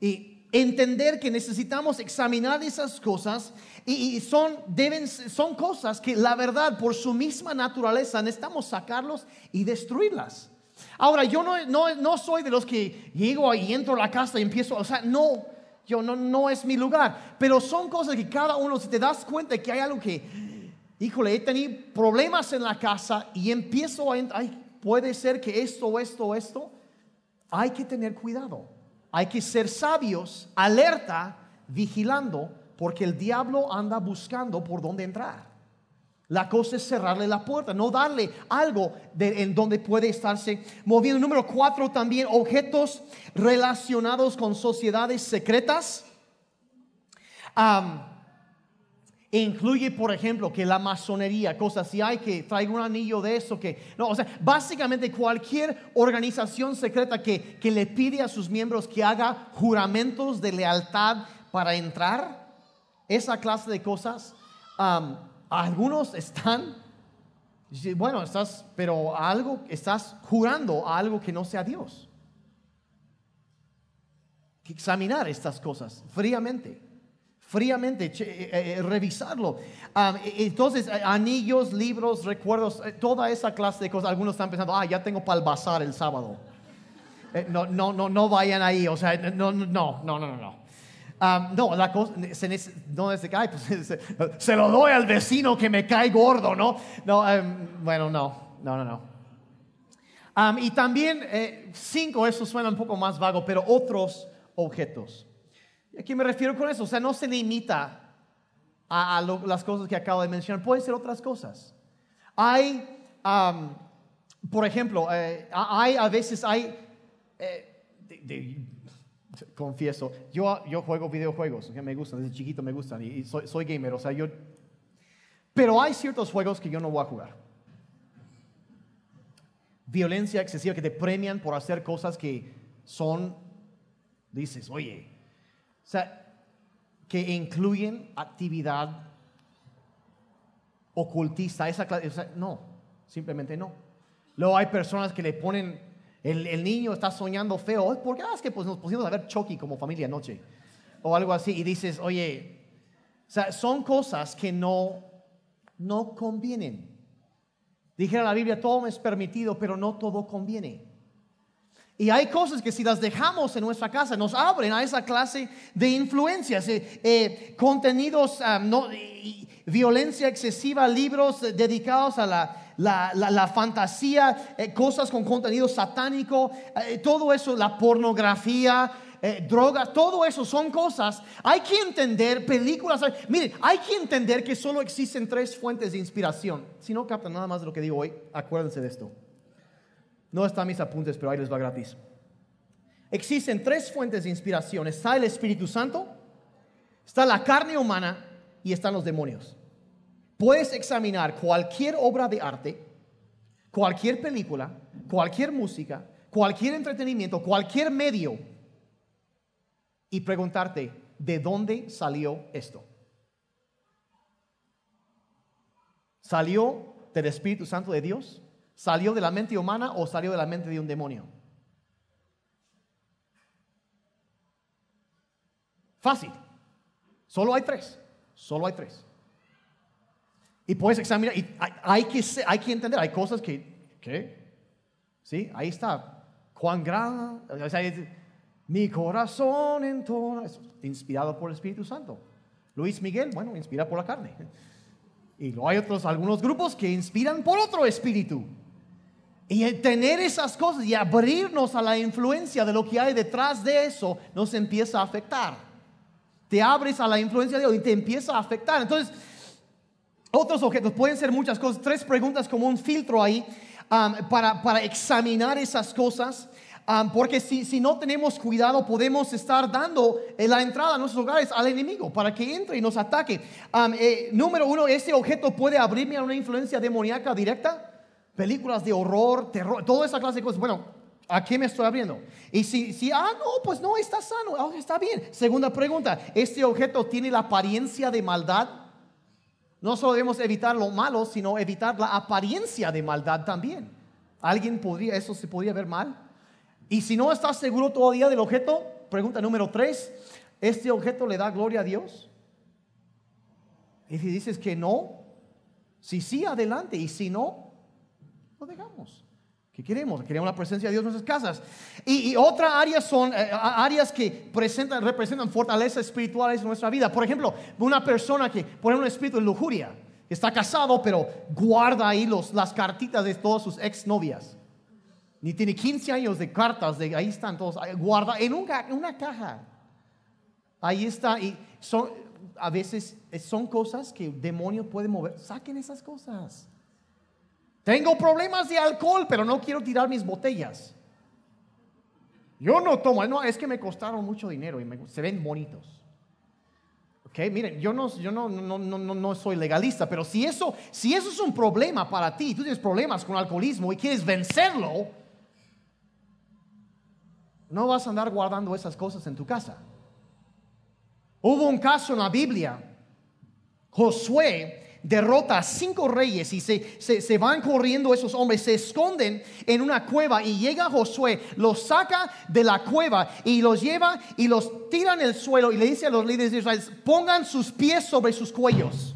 Y entender que necesitamos examinar esas cosas y, son, deben, son cosas que la verdad por su misma naturaleza necesitamos sacarlos y destruirlas. Ahora, yo no, no, no soy de los que llego y entro a la casa y empiezo, o sea, no, yo no, no es mi lugar, pero son cosas que cada uno, si te das cuenta que hay algo que, híjole, he tenido problemas en la casa y empiezo a, ay, puede ser que esto, esto, esto, hay que tener cuidado. Hay que ser sabios, alerta, vigilando, porque el diablo anda buscando por dónde entrar. La cosa es cerrarle la puerta, no darle algo en donde puede estarse moviendo. Número cuatro también, objetos relacionados con sociedades secretas. Incluye, por ejemplo, que la masonería, cosas si hay que traiga un anillo de eso, que no, o sea, básicamente cualquier organización secreta que, que le pide a sus miembros que haga juramentos de lealtad para entrar, esa clase de cosas, algunos están, bueno, estás, pero algo, estás jurando a algo que no sea Dios. que examinar estas cosas fríamente fríamente, che- eh, eh, revisarlo. Am, e- entonces, eh, anillos, libros, recuerdos, eh, toda esa clase de cosas. Algunos están pensando, ah, ya tengo para el bazar el sábado. Eh, no, no, no, no vayan ahí, o sea, no, no, no, no, no, no. Am, no, la cosa, se no es de que, pues, se, lo doy al vecino que me cae gordo, ¿no? No, em, bueno, no, no, no, no. Am, y también, eh, cinco, eso suena un poco más vago, pero otros objetos. ¿Y a qué me refiero con eso? O sea, no se limita a, a lo- las cosas que acabo de mencionar, pueden ser otras cosas. Hay, am, por ejemplo, eh, hay a veces hay, eh, de- de- confieso, yo, yo juego videojuegos, que me gustan, desde chiquito me gustan y, y soy, soy gamer, o sea, yo... Pero hay ciertos juegos que yo no voy a jugar. Violencia excesiva que te premian por hacer cosas que son, dices, oye, o sea, que incluyen actividad ocultista, esa clase, o no, simplemente no. Luego hay personas que le ponen, el, el niño está soñando feo, ¿por qué? Ah, es que pues, nos pusimos a ver Chucky como familia anoche, o algo así, y dices, oye, o sea, son cosas que no, no convienen. Dijera la Biblia, todo es permitido, pero no todo conviene. Y hay cosas que si las dejamos en nuestra casa nos abren a esa clase de influencias, eh, eh, contenidos, ah, violencia excesiva, libros eh, dedicados a la, la- la- la fantasía, cosas con contenido satánico, todo eso, la pornografía, drogas, todo eso son cosas. Hay que entender películas. Miren, hay que entender que solo existen tres fuentes de inspiración. Si no captan nada más de lo que digo hoy, acuérdense de esto. No están mis apuntes, pero ahí les va gratis. Existen tres fuentes de inspiración. Está el Espíritu Santo, está la carne humana y están los demonios. Puedes examinar cualquier obra de arte, cualquier película, cualquier música, cualquier entretenimiento, cualquier medio y preguntarte, ¿de dónde salió esto? ¿Salió del Espíritu Santo de Dios? ¿Salió de la mente humana o salió de la mente de un demonio? Fácil. Solo hay tres. Solo hay tres. Y puedes examinar. Y hay, hay que, hay que entender. Hay cosas que. ¿Qué? Sí, ahí está. Juan Gran. o sea, mi corazón en todo. es Inspirado por el Espíritu Santo. Luis Miguel, bueno, inspira por la carne. Y luego hay otros, algunos grupos que inspiran por otro espíritu. Y tener esas cosas y abrirnos a la influencia de lo que hay detrás de eso nos empieza a afectar. Te abres a la influencia de Dios y te empieza a afectar. Entonces, otros objetos pueden ser muchas cosas. Tres preguntas como un filtro ahí um, para, para examinar esas cosas. um, porque si, si no tenemos cuidado, podemos estar dando la entrada a nuestros hogares al enemigo para que entre y nos ataque. Um, eh, número uno, ¿este objeto puede abrirme a una influencia demoníaca directa? Películas de horror, terror, toda esa clase de cosas. Bueno, ¿a qué me estoy abriendo? Y si, si ah, no, pues no, está sano, ah, está bien. Segunda pregunta, ¿este objeto tiene la apariencia de maldad? No solo debemos evitar lo malo, sino evitar la apariencia de maldad también. ¿Alguien podría, eso se podría ver mal? Y si no estás seguro todavía del objeto, pregunta número tres, ¿este objeto le da gloria a Dios? Y si dices que no, si sí, adelante. Y si no, lo dejamos. ¿Qué queremos? Queremos la presencia de Dios en nuestras casas. Y, y otra área son eh, áreas que presentan, representan fortalezas espirituales en nuestra vida. Por ejemplo, una persona que pone un espíritu de lujuria, está casado, pero guarda ahí los, las cartitas de todas sus exnovias. Ni tiene 15 años de cartas, de, ahí están todos, guarda en, un ca- en una caja. Ahí está. Y son, a veces eh, son cosas que el demonio puede mover. Saquen esas cosas. Tengo problemas de alcohol, pero no quiero tirar mis botellas. Yo no tomo, es que me costaron mucho dinero y me- se ven bonitos. Ok, miren, yo, no soy legalista, pero si eso, si eso es un problema para ti, tú tienes problemas con alcoholismo y quieres vencerlo, no vas a andar guardando esas cosas en tu casa. Hubo un caso en la Biblia, Josué derrota a cinco reyes y se, se, van corriendo esos hombres, se esconden en una cueva y llega Josué, los saca de la cueva y los lleva y los tira en el suelo y le dice a los líderes de Israel, pongan sus pies sobre sus cuellos.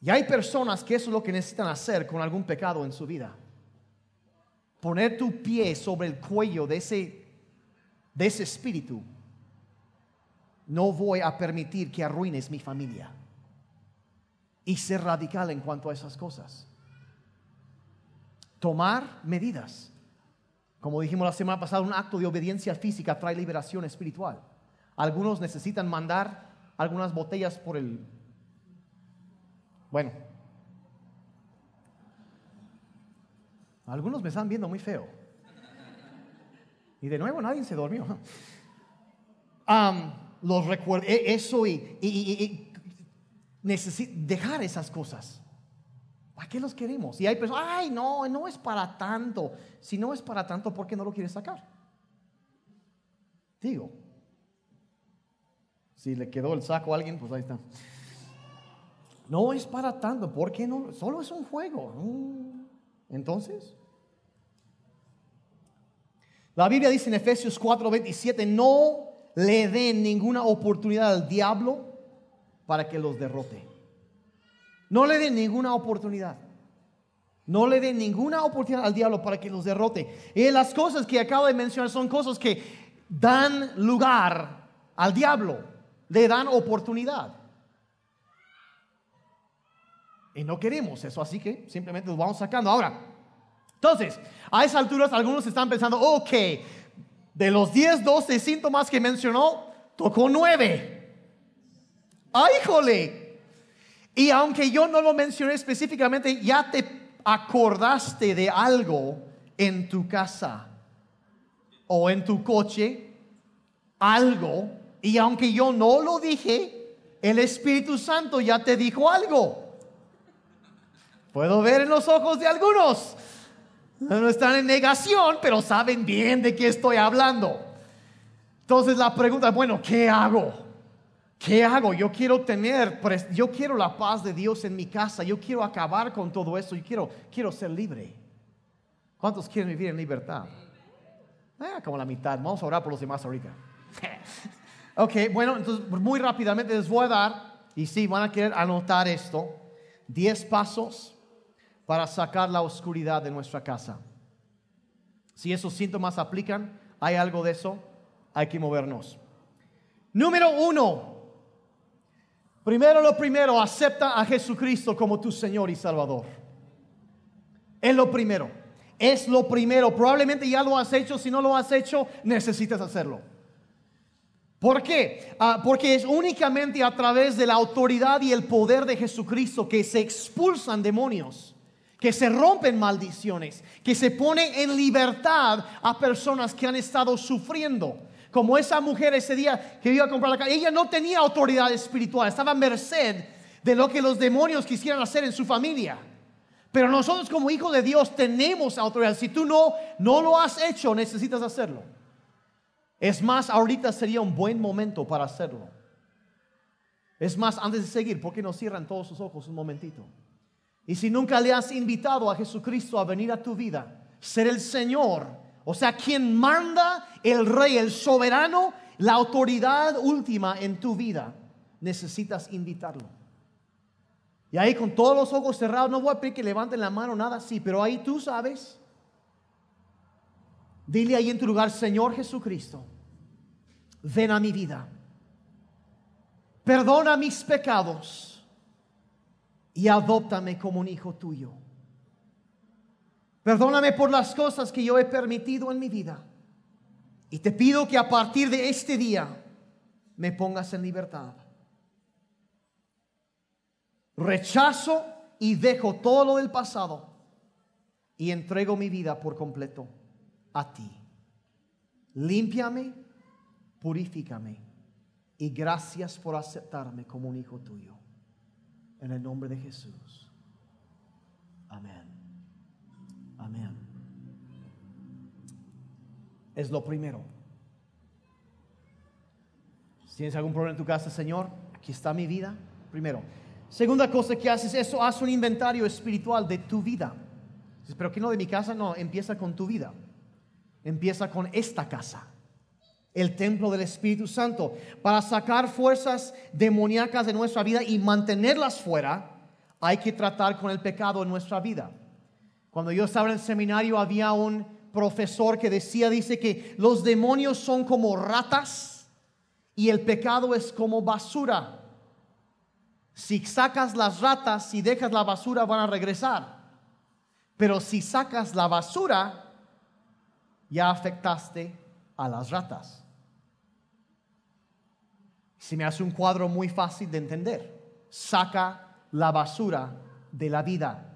Y hay personas que eso es lo que necesitan hacer con algún pecado en su vida. Poner tu pie sobre el cuello de ese, de ese espíritu no voy a permitir que arruines mi familia. Y ser radical en cuanto a esas cosas. Tomar medidas. Como dijimos la semana pasada, un acto de obediencia física trae liberación espiritual. Algunos necesitan mandar algunas botellas por el... Bueno. Algunos me están viendo muy feo. Y de nuevo nadie se durmió. Um, los recuerdos, e, eso y, y, dejar esas cosas. ¿Para qué los queremos? Y hay personas, ay, no, no es para tanto. Si no es para tanto, ¿por qué no lo quieres sacar? Digo, si le quedó el saco a alguien, pues ahí está. No es para tanto, ¿por qué no? Solo es un juego. Mm. Entonces, la Biblia dice en Efesios 4:27, no le den ninguna oportunidad al diablo para que los derrote. No le den ninguna oportunidad. No le den ninguna oportunidad al diablo para que los derrote. Y las cosas que acabo de mencionar son cosas que dan lugar al diablo, le dan oportunidad. Y no queremos eso, así que simplemente los vamos sacando. Ahora, entonces, a esas alturas algunos están pensando, ok, de los 10, 12 síntomas que mencionó, tocó 9. ¡Ay, jole! Y aunque yo no lo mencioné específicamente, ya te acordaste de algo en tu casa o en tu coche, algo, y aunque yo no lo dije, el Espíritu Santo ya te dijo algo. Puedo ver en los ojos de algunos. No están en negación, pero saben bien de qué estoy hablando. Entonces la pregunta, bueno, ¿qué hago? ¿Qué hago? Yo quiero tener, yo quiero la paz de Dios en mi casa, yo quiero acabar con todo eso, yo quiero, quiero ser libre. ¿Cuántos quieren vivir en libertad? Eh, como la mitad. Vamos a orar por los demás ahorita. ok, bueno, entonces muy rápidamente les voy a dar, y si van a querer anotar esto, 10 pasos para sacar la oscuridad de nuestra casa. Si esos síntomas aplican, hay algo de eso, hay que movernos. Número uno, primero lo primero, acepta a Jesucristo como tu Señor y Salvador. Es lo primero, es lo primero. Probablemente ya lo has hecho, si no lo has hecho, necesitas hacerlo. ¿Por qué? Ah, porque es únicamente a través de la autoridad y el poder de Jesucristo que se expulsan demonios que se rompen maldiciones, que se pone en libertad a personas que han estado sufriendo. Como esa mujer ese día que iba a comprar la casa, ella no tenía autoridad espiritual, estaba a merced de lo que los demonios quisieran hacer en su familia. Pero nosotros como hijos de Dios tenemos autoridad. Si tú no, no lo has hecho, necesitas hacerlo. Es más, ahorita sería un buen momento para hacerlo. Es más, antes de seguir, ¿por qué no cierran todos sus ojos un momentito? Y si nunca le has invitado a Jesucristo a venir a tu vida, ser el Señor, o sea, quien manda, el rey, el soberano, la autoridad última en tu vida, necesitas invitarlo. Y ahí con todos los ojos cerrados, no voy a pedir que levanten la mano, nada así, pero ahí tú sabes. Dile ahí en tu lugar, Señor Jesucristo, ven a mi vida. Perdona mis pecados y adóptame como un hijo tuyo. Perdóname por las cosas que yo he permitido en mi vida. Y te pido que a partir de este día me pongas en libertad. Rechazo y dejo todo lo del pasado y entrego mi vida por completo a ti. Límpiame, purifícame y gracias por aceptarme como un hijo tuyo. En el nombre de Jesús. Amén. Amén. Es lo primero. Si tienes algún problema en tu casa, Señor, aquí está mi vida. primero. Segunda cosa que haces, eso haz un inventario espiritual de tu vida. Pero que no de mi casa, no, empieza con tu vida. Empieza con esta casa, el templo del Espíritu Santo, para sacar fuerzas demoníacas de nuestra vida y mantenerlas fuera. Hay que tratar con el pecado en nuestra vida. Cuando yo estaba en el seminario había un profesor que decía, dice que los demonios son como ratas y el pecado es como basura. Si sacas las ratas y dejas la basura van a regresar. Pero si sacas la basura, ya afectaste a las ratas. Se me hace un cuadro muy fácil de entender. Saca la basura de la vida.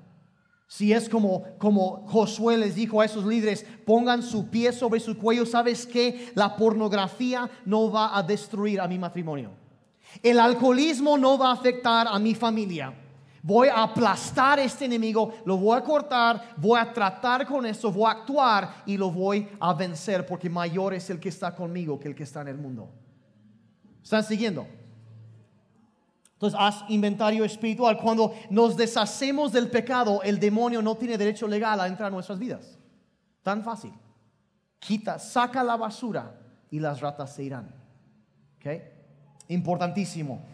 Si es como, como Josué les dijo a esos líderes, pongan su pie sobre su cuello, ¿sabes que La pornografía no va a destruir a mi matrimonio. El alcoholismo no va a afectar a mi familia. Voy a aplastar este enemigo, lo voy a cortar, voy a tratar con eso, voy a actuar y lo voy a vencer porque mayor es el que está conmigo que el que está en el mundo. ¿Están siguiendo? Entonces, haz inventario espiritual. Cuando nos deshacemos del pecado, el demonio no tiene derecho legal a entrar en nuestras vidas. Tan fácil. Quita, saca la basura y las ratas se irán. ¿Ok? Importantísimo.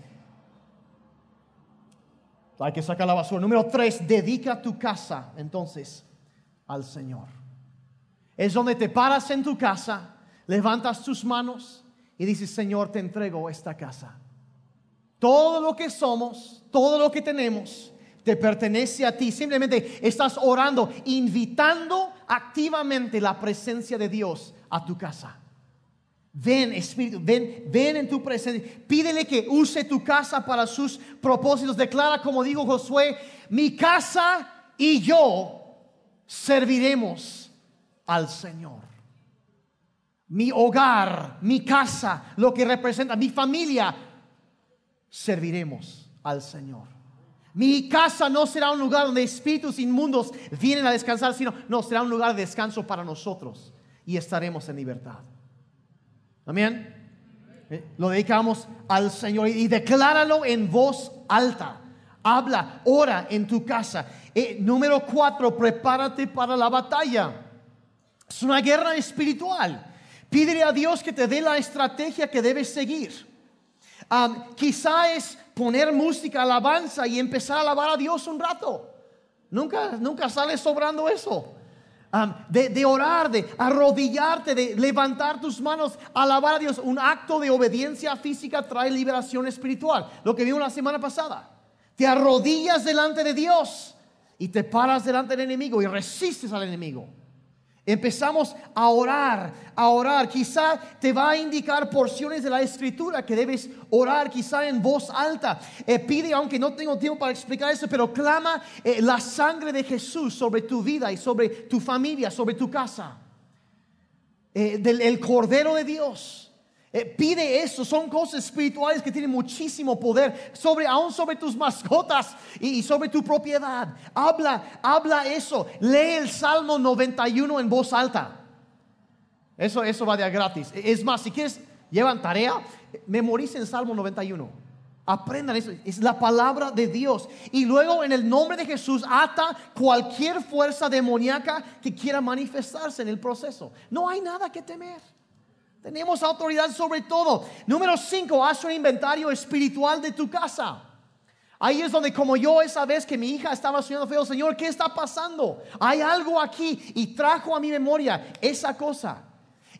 Hay que sacar la basura. Número tres, dedica tu casa entonces al Señor. Es donde te paras en tu casa, levantas tus manos y dices, Señor, te entrego esta casa. Todo lo que somos, todo lo que tenemos, te pertenece a ti. Simplemente estás orando, invitando activamente la presencia de Dios a tu casa. Ven, Espíritu, ven, ven en tu presencia. Pídele que use tu casa para sus propósitos. Declara, como dijo Josué, mi casa y yo serviremos al Señor. Mi hogar, mi casa, lo que representa mi familia, serviremos al Señor. Mi casa no será un lugar donde espíritus inmundos vienen a descansar, sino no será un lugar de descanso para nosotros y estaremos en libertad. Amén. Eh, lo dedicamos al Señor y decláralo en voz alta. Habla, ora en tu casa. Eh, número cuatro, prepárate para la batalla. Es una guerra espiritual. Pídele a Dios que te dé la estrategia que debes seguir. quizá es poner música, alabanza y empezar a alabar a Dios un rato. Nunca, nunca sale sobrando eso. De, de, orar, de arrodillarte, de levantar tus manos, alabar a Dios. Un acto de obediencia física trae liberación espiritual. Lo que vimos la semana pasada. Te arrodillas delante de Dios y te paras delante del enemigo y resistes al enemigo. Empezamos a orar, a orar. Quizá te va a indicar porciones de la escritura que debes orar, quizá en voz alta. Eh, pide, aunque no tengo tiempo para explicar eso, pero clama eh, la sangre de Jesús sobre tu vida y sobre tu familia, sobre tu casa. Eh, del el Cordero de Dios eh, pide eso, son cosas espirituales que tienen muchísimo poder sobre aún sobre tus mascotas y, sobre tu propiedad. Habla, habla eso. Lee el Salmo 91 en voz alta. Eso, eso va de gratis. Es más, si quieres, llevan tarea, memoricen Salmo 91. Aprendan eso, es la palabra de Dios. Y luego en el nombre de Jesús ata cualquier fuerza demoníaca que quiera manifestarse en el proceso. No hay nada que temer. Tenemos autoridad sobre todo. Número cinco, haz un inventario espiritual de tu casa. Ahí es donde como yo esa vez que mi hija estaba soñando feo, Señor, ¿qué está pasando? Hay algo aquí y trajo a mi memoria esa cosa.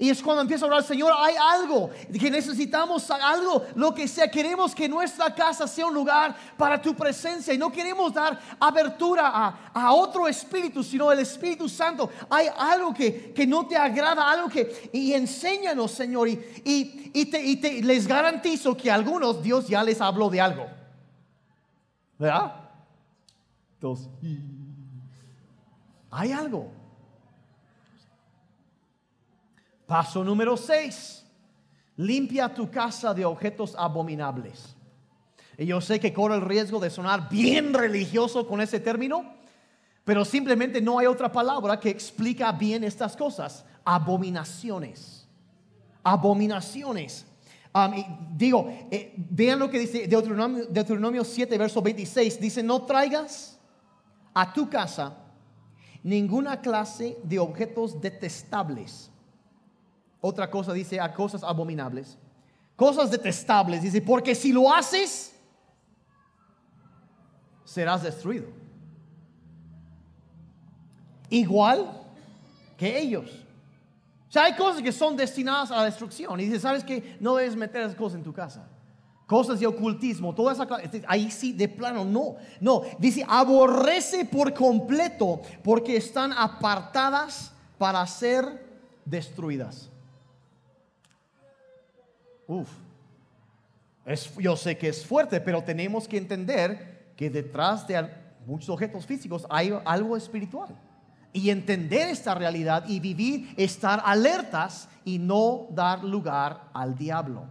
Y es cuando empiezo a hablar, Señor, hay algo que necesitamos, algo, lo que sea. Queremos que nuestra casa sea un lugar para tu presencia y no queremos dar abertura a, otro espíritu, sino el Espíritu Santo. Hay algo que, no te agrada, algo que, y enséñanos, Señor. Y, y, te, y te, les garantizo que a algunos Dios ya les habló de algo. ¿Verdad? Entonces, hay algo. Paso número 6. Limpia tu casa de objetos abominables. Y yo sé que corre el riesgo de sonar bien religioso con ese término, pero simplemente no hay otra palabra que explica bien estas cosas. Abominaciones. Abominaciones. Um, digo, eh, vean lo que dice Deuteronomio, Deuteronomio 7, verso 26. Dice, no traigas a tu casa ninguna clase de objetos detestables. Otra cosa dice, a cosas abominables. Cosas detestables. Dice, porque si lo haces, serás destruido. Igual que ellos. O sea, hay cosas que son destinadas a la destrucción. Y dice, ¿sabes que No debes meter esas cosas en tu casa. Cosas de ocultismo, toda esa este, Ahí sí, de plano, no. No, dice, aborrece por completo porque están apartadas para ser destruidas. Uf. Es, yo sé que es fuerte, pero tenemos que entender que detrás de muchos objetos físicos hay algo espiritual y entender esta realidad y vivir, estar alertas y no dar lugar al diablo.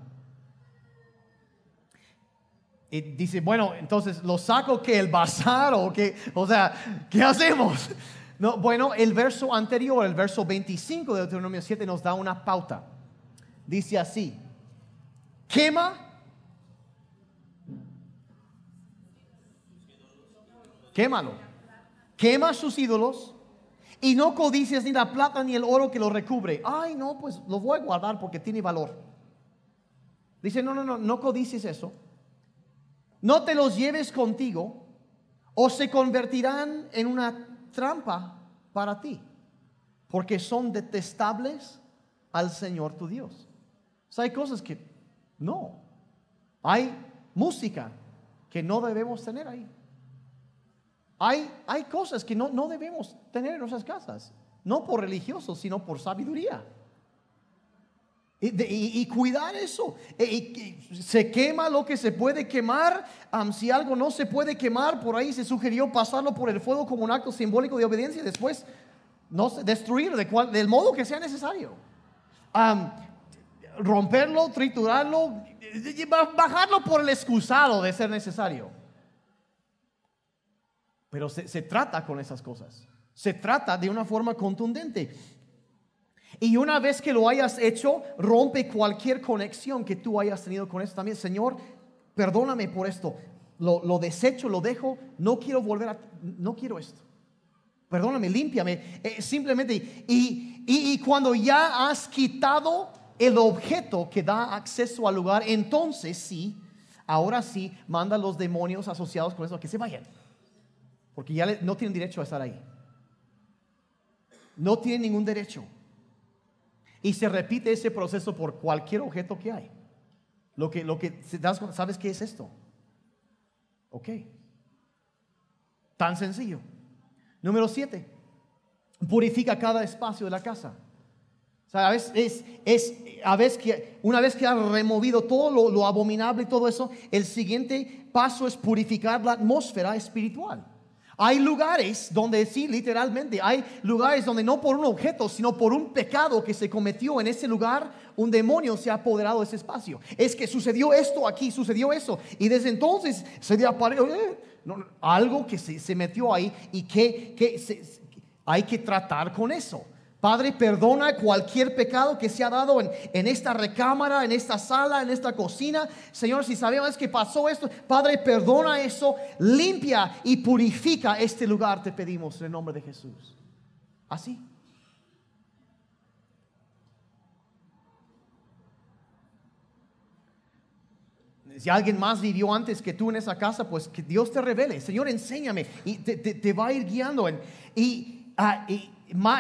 Y dice, bueno, entonces lo saco que el bazar o que, o sea, ¿qué hacemos? No, bueno, el verso anterior, el verso 25 de Deuteronomio 7 nos da una pauta. Dice así, quema, quémalo, quema sus ídolos y no codicias ni la plata ni el oro que lo recubre. Ay, no, pues lo voy a guardar porque tiene valor. Dice, no, no, no, no codicies eso. No te los lleves contigo o se convertirán en una trampa para ti, porque son detestables al Señor tu Dios. Hay cosas que no. Hay música que no debemos tener ahí. Hay, hay cosas que no, no debemos tener en nuestras casas, no por religiosos, sino por sabiduría. Y, cuidar eso. E, y, se quema lo que se puede quemar. si algo no se puede quemar, por ahí se sugirió pasarlo por el fuego como un acto simbólico de obediencia y después no destruir de cual, del modo que sea necesario. Romperlo, triturarlo, bajarlo por el excusado de ser necesario. Pero se, trata con esas cosas. Se trata de una forma contundente. Y una vez que lo hayas hecho, rompe cualquier conexión que tú hayas tenido con esto también. Señor, perdóname por esto. Lo, desecho, lo dejo. No quiero volver a... No quiero esto. Perdóname, límpiame. Eh, simplemente. Y, y cuando ya has quitado el objeto que da acceso al lugar, entonces sí, ahora sí, manda a los demonios asociados con eso que se vayan porque ya no tienen derecho a estar ahí. No tienen ningún derecho. Y se repite ese proceso por cualquier objeto que hay. Lo que, lo que ¿sabes qué es esto? Ok. Tan sencillo. Número siete. Purifica cada espacio de la casa. O sea, a veces, es, a veces que, una vez que ha removido todo lo, lo abominable y todo eso, el siguiente paso es purificar la atmósfera espiritual. Hay lugares donde sí, literalmente, hay lugares donde no por un objeto, sino por un pecado que se cometió en ese lugar, un demonio se ha apoderado de ese espacio. Es que sucedió esto aquí, sucedió eso. Y desde entonces se dio eh, algo que se, metió ahí y que, hay que tratar con eso. Padre, perdona cualquier pecado que se ha dado en, esta recámara, en esta sala, en esta cocina. Señor, si sabemos que pasó esto, Padre, perdona eso, limpia y purifica este lugar, te pedimos en el nombre de Jesús. Así. si alguien más vivió antes que tú en esa casa, pues que Dios te revele. Señor, enséñame y te, va a ir guiando. En, y, ah, y,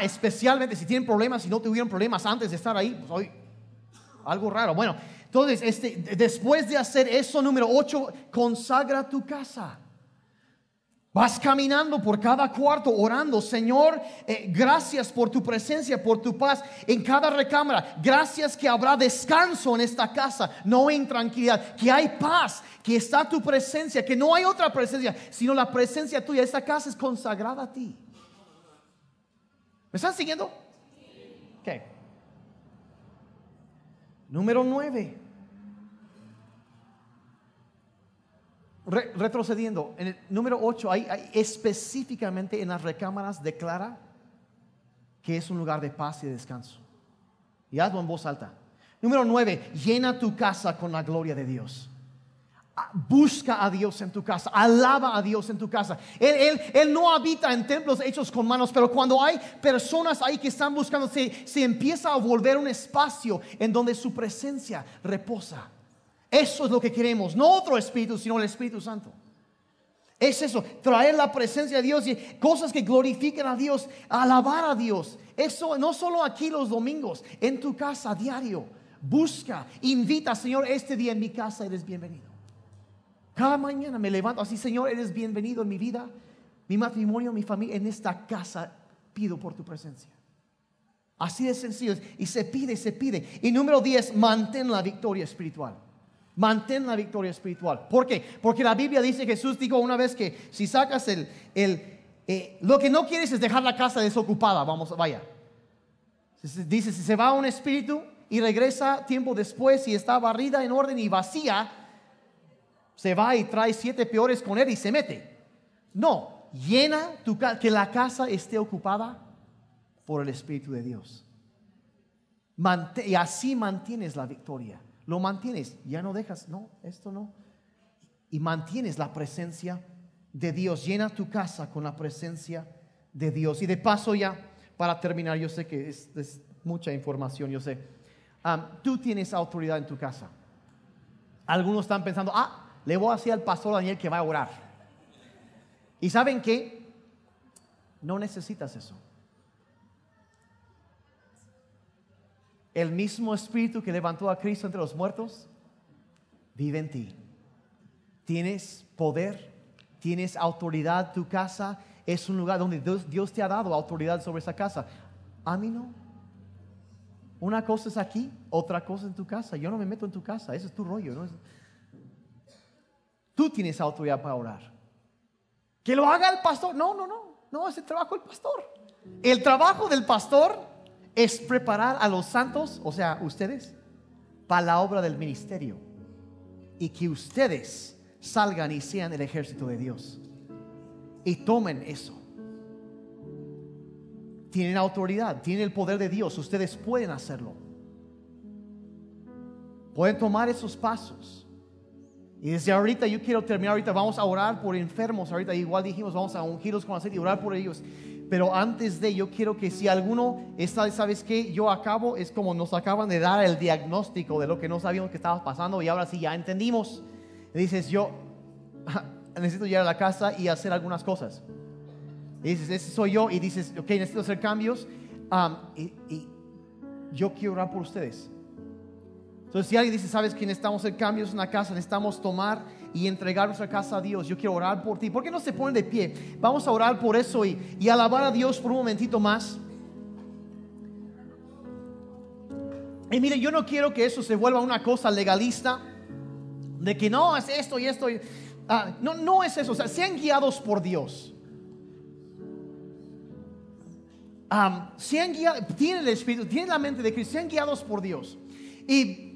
especialmente si tienen problemas, si no tuvieron problemas antes de estar ahí, pues hoy algo raro. Bueno, entonces, este, después de hacer eso, número 8, consagra tu casa. Vas caminando por cada cuarto orando, Señor, eh, gracias por tu presencia, por tu paz en cada recámara. Gracias que habrá descanso en esta casa, no intranquilidad, que hay paz, que está tu presencia, que no hay otra presencia, sino la presencia tuya. Esta casa es consagrada a ti. ¿Me están siguiendo? Número nueve. retrocediendo, en el número 8, hay, específicamente en las recámaras declara que es un lugar de paz y descanso. Y hazlo en voz alta. Número nueve, llena tu casa con la gloria de Dios. Ah, busca a Dios en tu casa, alaba a Dios en tu casa. Él, él, no habita en templos hechos con manos, pero cuando hay personas ahí que están buscando, se, se empieza a volver un espacio en donde su presencia reposa. Eso es lo que queremos, no otro espíritu, sino el Espíritu Santo. Es eso, traer la presencia de Dios y cosas que glorifiquen a Dios, alabar a Dios. Eso no solo aquí los domingos, en tu casa diario. Busca, invita, Señor, este día en mi casa eres bienvenido. Cada mañana me levanto así, Señor, eres bienvenido en mi vida, mi matrimonio, mi familia, en esta casa pido por tu presencia. Así de sencillo. Y se pide, se pide. Y número 10, mantén la victoria espiritual. Mantén la victoria espiritual. ¿Por qué? Porque la Biblia dice, Jesús dijo una vez que si sacas el, el eh, lo que no quieres es dejar la casa desocupada, vamos, vaya. Dice, si se va un espíritu y regresa tiempo después y está barrida en orden y vacía, se va y trae siete peores con él y se mete. No, llena tu casa, que la casa esté ocupada por el Espíritu de Dios. y así mantienes la victoria. Lo mantienes, ya no dejas, no, esto no. Y mantienes la presencia de Dios. Llena tu casa con la presencia de Dios. Y de paso ya, para terminar, yo sé que es, mucha información, yo sé. tú tienes autoridad en tu casa. Algunos están pensando, ah, le voy a decir al pastor Daniel que va a orar. ¿Y saben qué? No necesitas eso. El mismo espíritu que levantó a Cristo entre los muertos vive en ti. Tienes poder, tienes autoridad, tu casa es un lugar donde Dios, te ha dado autoridad sobre esa casa. A mí no. Una cosa es aquí, otra cosa en tu casa. Yo no me meto en tu casa, ese es tu rollo. ¿no? Tú tienes autoridad para orar. Que lo haga el pastor. No, no, no. No es el trabajo del pastor. El trabajo del pastor es preparar a los santos, o sea, ustedes, para la obra del ministerio. Y que ustedes salgan y sean el ejército de Dios. Y tomen eso. Tienen autoridad, tienen el poder de Dios. Ustedes pueden hacerlo. Pueden tomar esos pasos. Y desde ahorita yo quiero terminar, ahorita vamos a orar por enfermos, ahorita igual dijimos vamos a ungirlos con aceite y orar por ellos. Pero antes de, yo quiero que si alguno está, ¿sabes qué? Yo acabo, es como nos acaban de dar el diagnóstico de lo que no sabíamos que estaba pasando y ahora sí ya entendimos. Dices, yo necesito llegar a la casa y hacer algunas cosas. Dices, ese soy yo. Y dices, ok, necesito hacer cambios. y yo quiero orar por ustedes. Entonces, si alguien dice, sabes que necesitamos hacer cambios en la casa, necesitamos tomar y entregar nuestra casa a Dios, yo quiero orar por ti. ¿Por qué no se ponen de pie? Vamos a orar por eso y, y alabar a Dios por un momentito más. Y mire, yo no quiero que eso se vuelva una cosa legalista, de que no, es esto y esto. Ah, no, no es eso. O sea, sean guiados por Dios. sean guiados, tienen el Espíritu, tienen la mente de Cristo, sean guiados por Dios. Y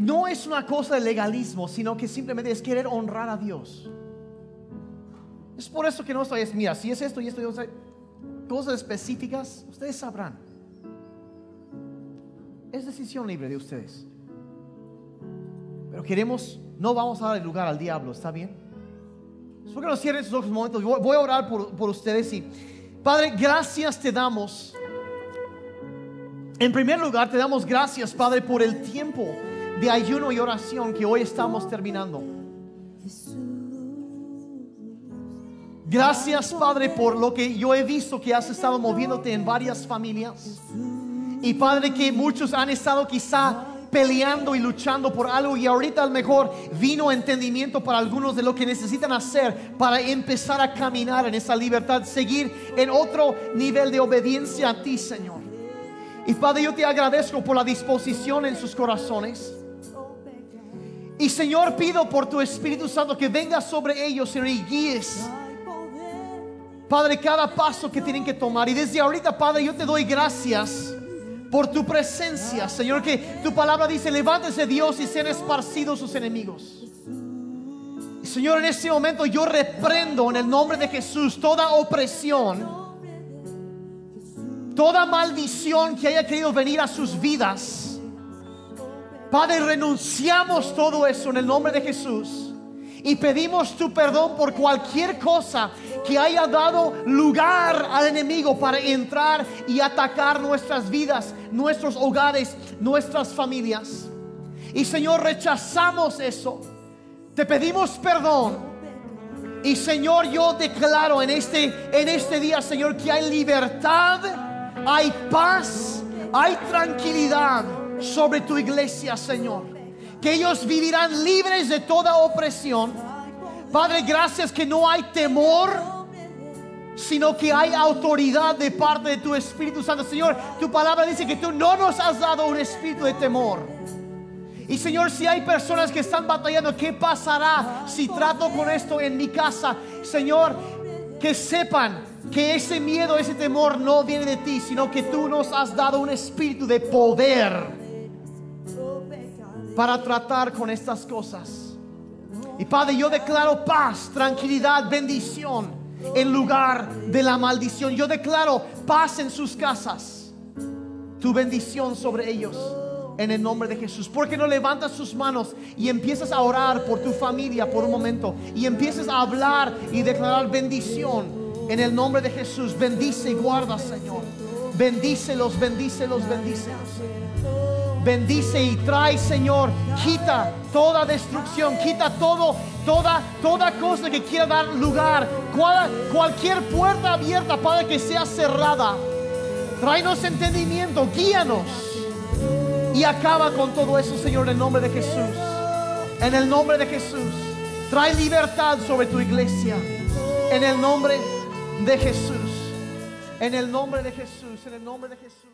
no es una cosa de legalismo, sino que simplemente es querer honrar a Dios. Es por eso que no estoy, mira, si es esto y esto, cosas específicas, ustedes sabrán. Es decisión libre de ustedes. Pero queremos, no vamos a dar lugar al diablo, ¿está bien? Es porque no cierren sus momentos. Voy a orar por, por ustedes y, Padre, gracias te damos. En primer lugar, te damos gracias, Padre, por el tiempo de ayuno y oración que hoy estamos terminando. Gracias Padre por lo que yo he visto que has estado moviéndote en varias familias. Y Padre que muchos han estado quizá peleando y luchando por algo y ahorita a mejor vino entendimiento para algunos de lo que necesitan hacer para empezar a caminar en esa libertad, seguir en otro nivel de obediencia a ti Señor. Y Padre yo te agradezco por la disposición en sus corazones. Y Señor, pido por tu Espíritu Santo que venga sobre ellos, Señor, y guíes. Padre, cada paso que tienen que tomar. Y desde ahorita, Padre, yo te doy gracias por tu presencia, Señor, que tu palabra dice, levántese Dios y sean esparcidos sus enemigos. Señor, en este momento yo reprendo en el nombre de Jesús toda opresión toda maldición que haya querido venir a sus vidas. Padre, renunciamos todo eso en el nombre de Jesús y pedimos tu perdón por cualquier cosa que haya dado lugar al enemigo para entrar y atacar nuestras vidas, nuestros hogares, nuestras familias. Y Señor, rechazamos eso. Te pedimos perdón. Y Señor, yo declaro en este, en este día, Señor, que hay libertad, hay paz, hay tranquilidad sobre tu iglesia, Señor. Que ellos vivirán libres de toda opresión. Padre, gracias que no hay temor, sino que hay autoridad de parte de tu Espíritu Santo. Señor, tu palabra dice que tú no nos has dado un espíritu de temor. Y Señor, si hay personas que están batallando, ¿qué pasará si trato con esto en mi casa? Señor, que sepan que ese miedo, ese temor no viene de ti, sino que tú nos has dado un espíritu de poder para tratar con estas cosas. Y Padre, yo declaro paz, tranquilidad, bendición en lugar de la maldición. Yo declaro paz en sus casas. Tu bendición sobre ellos en el nombre de Jesús. Porque no levantas sus manos y empiezas a orar por tu familia por un momento y empiezas a hablar y declarar bendición en el nombre de Jesús. Bendice y guarda, Señor. Bendícelos, bendícelos, bendícelos. Bendice y trae, Señor. Quita toda destrucción, quita todo, toda, toda cosa que quiera dar lugar. cualquier puerta abierta, para que sea cerrada. Tráenos entendimiento, guíanos. Y acaba con todo eso, Señor, en el nombre de Jesús. En el nombre de Jesús. Trae libertad sobre tu iglesia. En el nombre de Jesús. En el nombre de Jesús. En el nombre de Jesús.